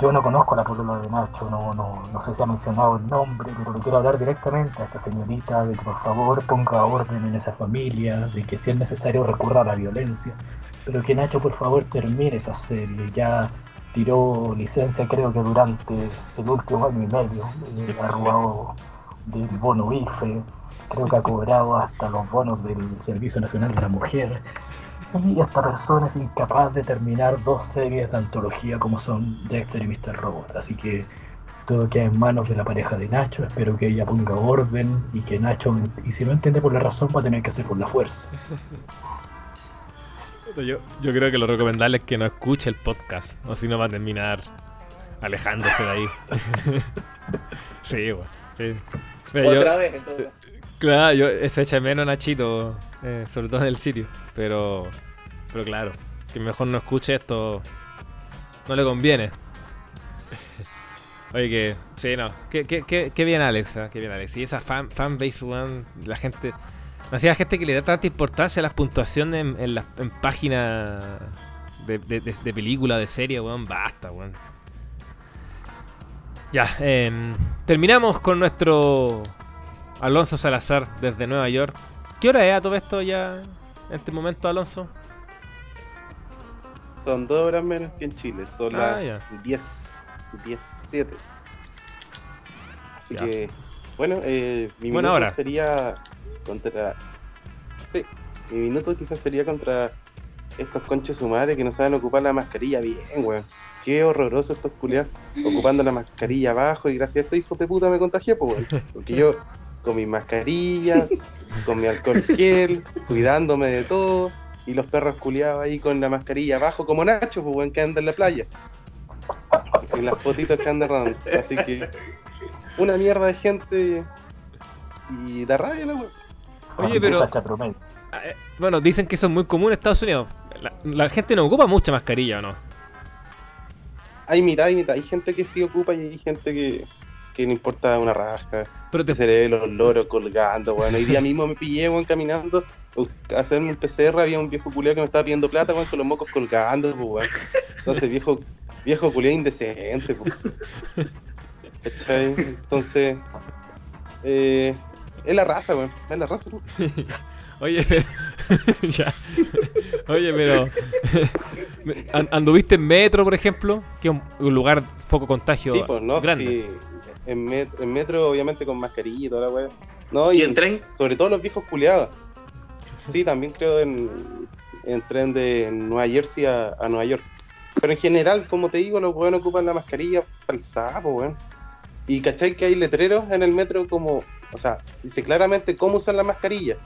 Yo no conozco la polola de Nacho, no, no, no sé si ha mencionado el nombre, pero le quiero hablar directamente a esta señorita de que por favor ponga orden en esa familia, de que si es necesario recurra a la violencia, pero que Nacho por favor termine esa serie. Ya tiró licencia creo que durante el último año y medio, eh, ha robado del bono IFE, creo que ha cobrado hasta los bonos del Servicio Nacional de la Mujer y esta persona es incapaz de terminar dos series de antología como son Dexter y Mr. Robot. Así que todo queda en manos de la pareja de Nacho. Espero que ella ponga orden y que Nacho, y si no entiende por la razón, va a tener que hacer por la fuerza. Yo, yo creo que lo recomendable es que no escuche el podcast, o si no va a terminar alejándose de ahí. *laughs* sí, bueno. Otra vez, entonces. Claro, yo, se echa menos Nachito, eh, sobre todo en el sitio. Pero, pero claro, que mejor no escuche esto. No le conviene. *laughs* Oye, que. Sí, no. Qué, qué, bien, Alexa. ¿eh? Qué bien, Alex. Y esa fan, fanbase, one, la gente. Me hacía gente que le da tanta importancia a las puntuaciones en, en, en páginas de, de, de, película, de serie, weón. Basta, weón. Ya, em, terminamos con nuestro Alonso Salazar desde Nueva York. ¿Qué hora es a todo esto ya en este momento, Alonso? Son dos horas menos que en Chile, son ah, las 10, 7. Así que, bueno, eh, mi minuto sería contra. Sí, mi minuto quizás sería contra estos conches sumares que no saben ocupar la mascarilla bien, weón. Qué horroroso estos culiados ocupando la mascarilla abajo y gracias a estos hijos de puta me contagié, pues, weón. Porque yo con mi mascarilla, *laughs* con mi alcohol gel, cuidándome de todo, y los perros culiados ahí con la mascarilla abajo, como Nacho, pues buen que anda en la playa. Y las fotitos que andan rodando. Así que, una mierda de gente y da rabia, ¿no? Oye, pero. Ah, eh, bueno, dicen que eso es muy común en Estados Unidos. La, la gente no ocupa mucha mascarilla, ¿o no? hay mitad y mitad. Hay gente que sí ocupa y hay gente que, que no importa una rasca. Pero te, Se ve los loros colgando, weón. Hoy día mismo me pillé, weón, caminando a hacerme un PCR. Había un viejo culiao que me estaba pidiendo plata, weón, con los mocos colgando, pues, weón. Entonces, viejo, viejo culiao indecente, pues. ¿Cachai? Entonces, eh, es la raza, weón. Es la raza, ¿no? *laughs* Oye, pero. *laughs* ya. Oye, pero. *laughs* ¿an- ¿Anduviste en metro, por ejemplo? Que es un, un lugar foco contagio Sí, pues, ¿no? grande. Sí, en, met- en metro, obviamente, con mascarilla y toda la weá. No, y, ¿Y en tren? sobre todo los viejos culiados. Sí, también creo en, en tren de Nueva Jersey a, a Nueva York. Pero en general, como te digo, los weones ocupan la mascarilla para el sapo, weón. Y cachai que hay letreros en el metro como, o sea, dice claramente cómo usar la mascarilla.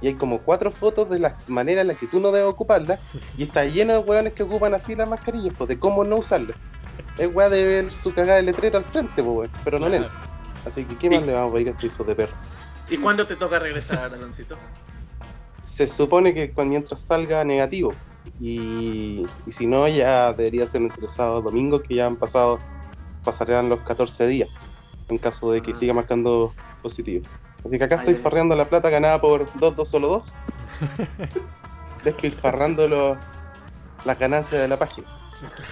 Y hay como cuatro fotos de la manera en la que tú no debes ocuparla. Y está lleno de weones que ocupan así las mascarillas, pues de cómo no usarla. Es weá de ver su cagada de letrero al frente, pues weón. Pero no en él. Así que, ¿qué más le vamos a ir a estos hijos de perro? ¿Y cuándo te toca regresar, Aloncito? se supone que cuando mientras salga negativo. Y, y si no, ya debería ser entre sábado domingo, que ya han pasado, pasarán los 14 días, en caso de que Ah. siga marcando positivo. Así que acá estoy farreando la plata ganada por 2, 2, solo 2. *laughs* Despilfarrando los- las ganancias de la página.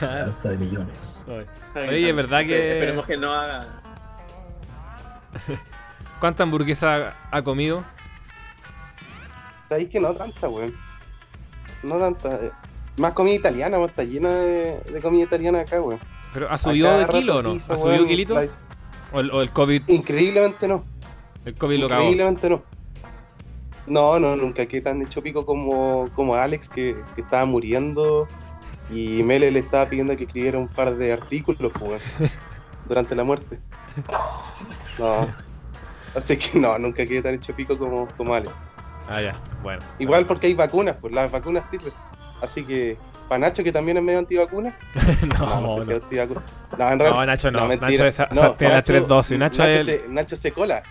Alza de millones. Oye, Oye, es verdad que- Esperemos que no haga. *laughs* ¿Cuánta hamburguesa ha comido? Sabéis que no tanta, weón. No tanta. eh. Más comida italiana, weón. Está llena de, de comida italiana acá, weón. ¿Pero ha subido de kilo o no? pizza, ¿Ha subido weón, kilito? ¿O el, o el COVID, Increíblemente no. el COVID lo cagó? Increíblemente no. No, no, nunca que tan hecho pico como, como Alex, que, que estaba muriendo y Mele le estaba pidiendo que escribiera un par de artículos pues, durante la muerte. No. Así que no, nunca quedé tan hecho pico como, como Alex. Ah, ya, bueno. Igual porque hay vacunas, pues las vacunas sirven. Así que, para Nacho, que también es medio antivacuna. *laughs* no, no, no. sé si es antivacuna. No, en No, realidad- Nacho no. Nacho es- tiene las tres dosis. Nacho, es el- se, Nacho se cola.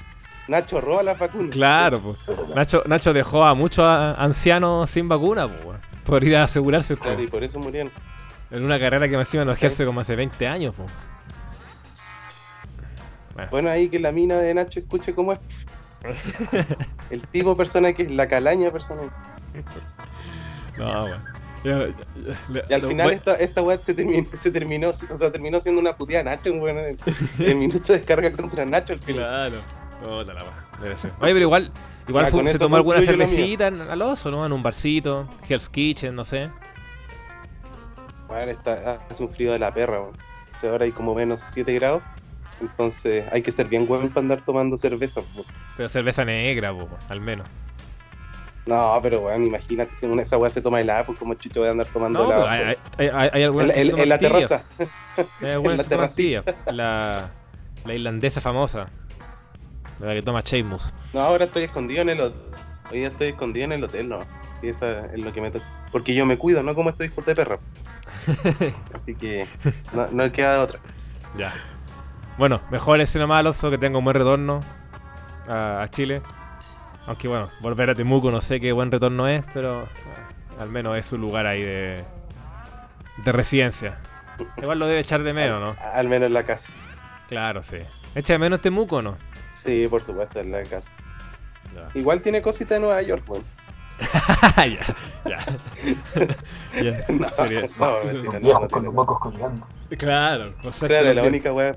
Nacho roba las vacunas. Claro, pues. Nacho, Nacho dejó a muchos ancianos sin vacuna, pues, por ir a asegurarse po, Claro, y por eso murieron. en una carrera que me encima no ejerce como hace 20 años, pues. Bueno, ahí que la mina de Nacho escuche cómo es. *laughs* El tipo de persona que es la calaña persona. No, weón. Ya- ya- le- Y al final voy- esta, esta weá se terminó, se terminó, o sea, terminó siendo una puteada Nacho, weón. El, el minuto de descarga contra Nacho al final. Claro. Puta la weá, *laughs* debe ser. Oye, pero igual, igual Ya, fue- con se tomó alguna cervecita al oso, ¿no? En un barcito, Hell's Kitchen, no sé. Weón, está, hace un frío de la perra, weón. O sea, ahora hay como menos 7 grados. Entonces hay que ser bien weón para andar tomando cerveza. Pero cerveza negra, al menos. No, pero weón, imagínate si una, esa weá se toma helada, pues como chucho voy a andar tomando No, pero helada. hay, hay, hay, hay en, se la terraza. En la tibia. *laughs* La, la irlandesa famosa. La que toma Sheamus. No, ahora estoy escondido en el hotel. Hoy día estoy escondido en el hotel, no. Y esa es lo que me toca. Porque yo me cuido, no como estos hijos de perra. *laughs* Así que no, no queda de otra. Ya. Bueno, mejor ese nomás Alonso que tenga un buen retorno a, a Chile. Aunque bueno, volver a Temuco no sé qué buen retorno es, pero eh, al menos es un lugar ahí de, de residencia. Igual lo debe echar de menos, ¿no? Al menos en la casa. Claro, sí. ¿Echa de menos Temuco o no? Sí, por supuesto, en la casa. Ya. Igual tiene cositas de Nueva York, weón. *laughs* ya, ya. *laughs* ya. No, sería- no, mentira, no, con los mocos colgando. Claro, con suerte Claro, la única weá.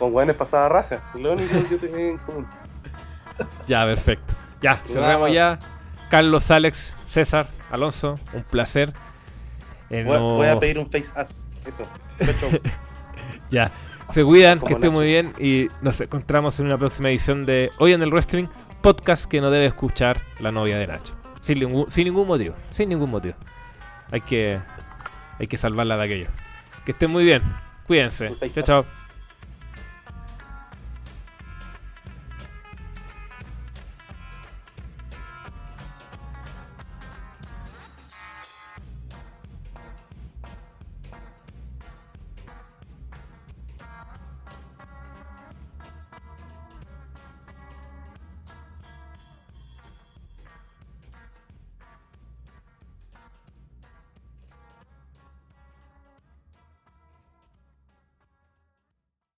Con weones pasada raja. Lo único que tengo en común. Ya, perfecto. Ya, cerramos ya. Carlos, Alex, César, Alonso, un placer. Eh, Voy, a- no- voy a pedir un face ass. Eso. *laughs* Ya, se cuidan, que estén muy bien y nos encontramos en una próxima edición de Hoy en el Wrestling, podcast que no debe escuchar la novia de Nacho. Sin ningún, sin ningún motivo, sin ningún motivo. Hay que, hay que salvarla de aquello. Que estén muy bien, cuídense. Chao, chao.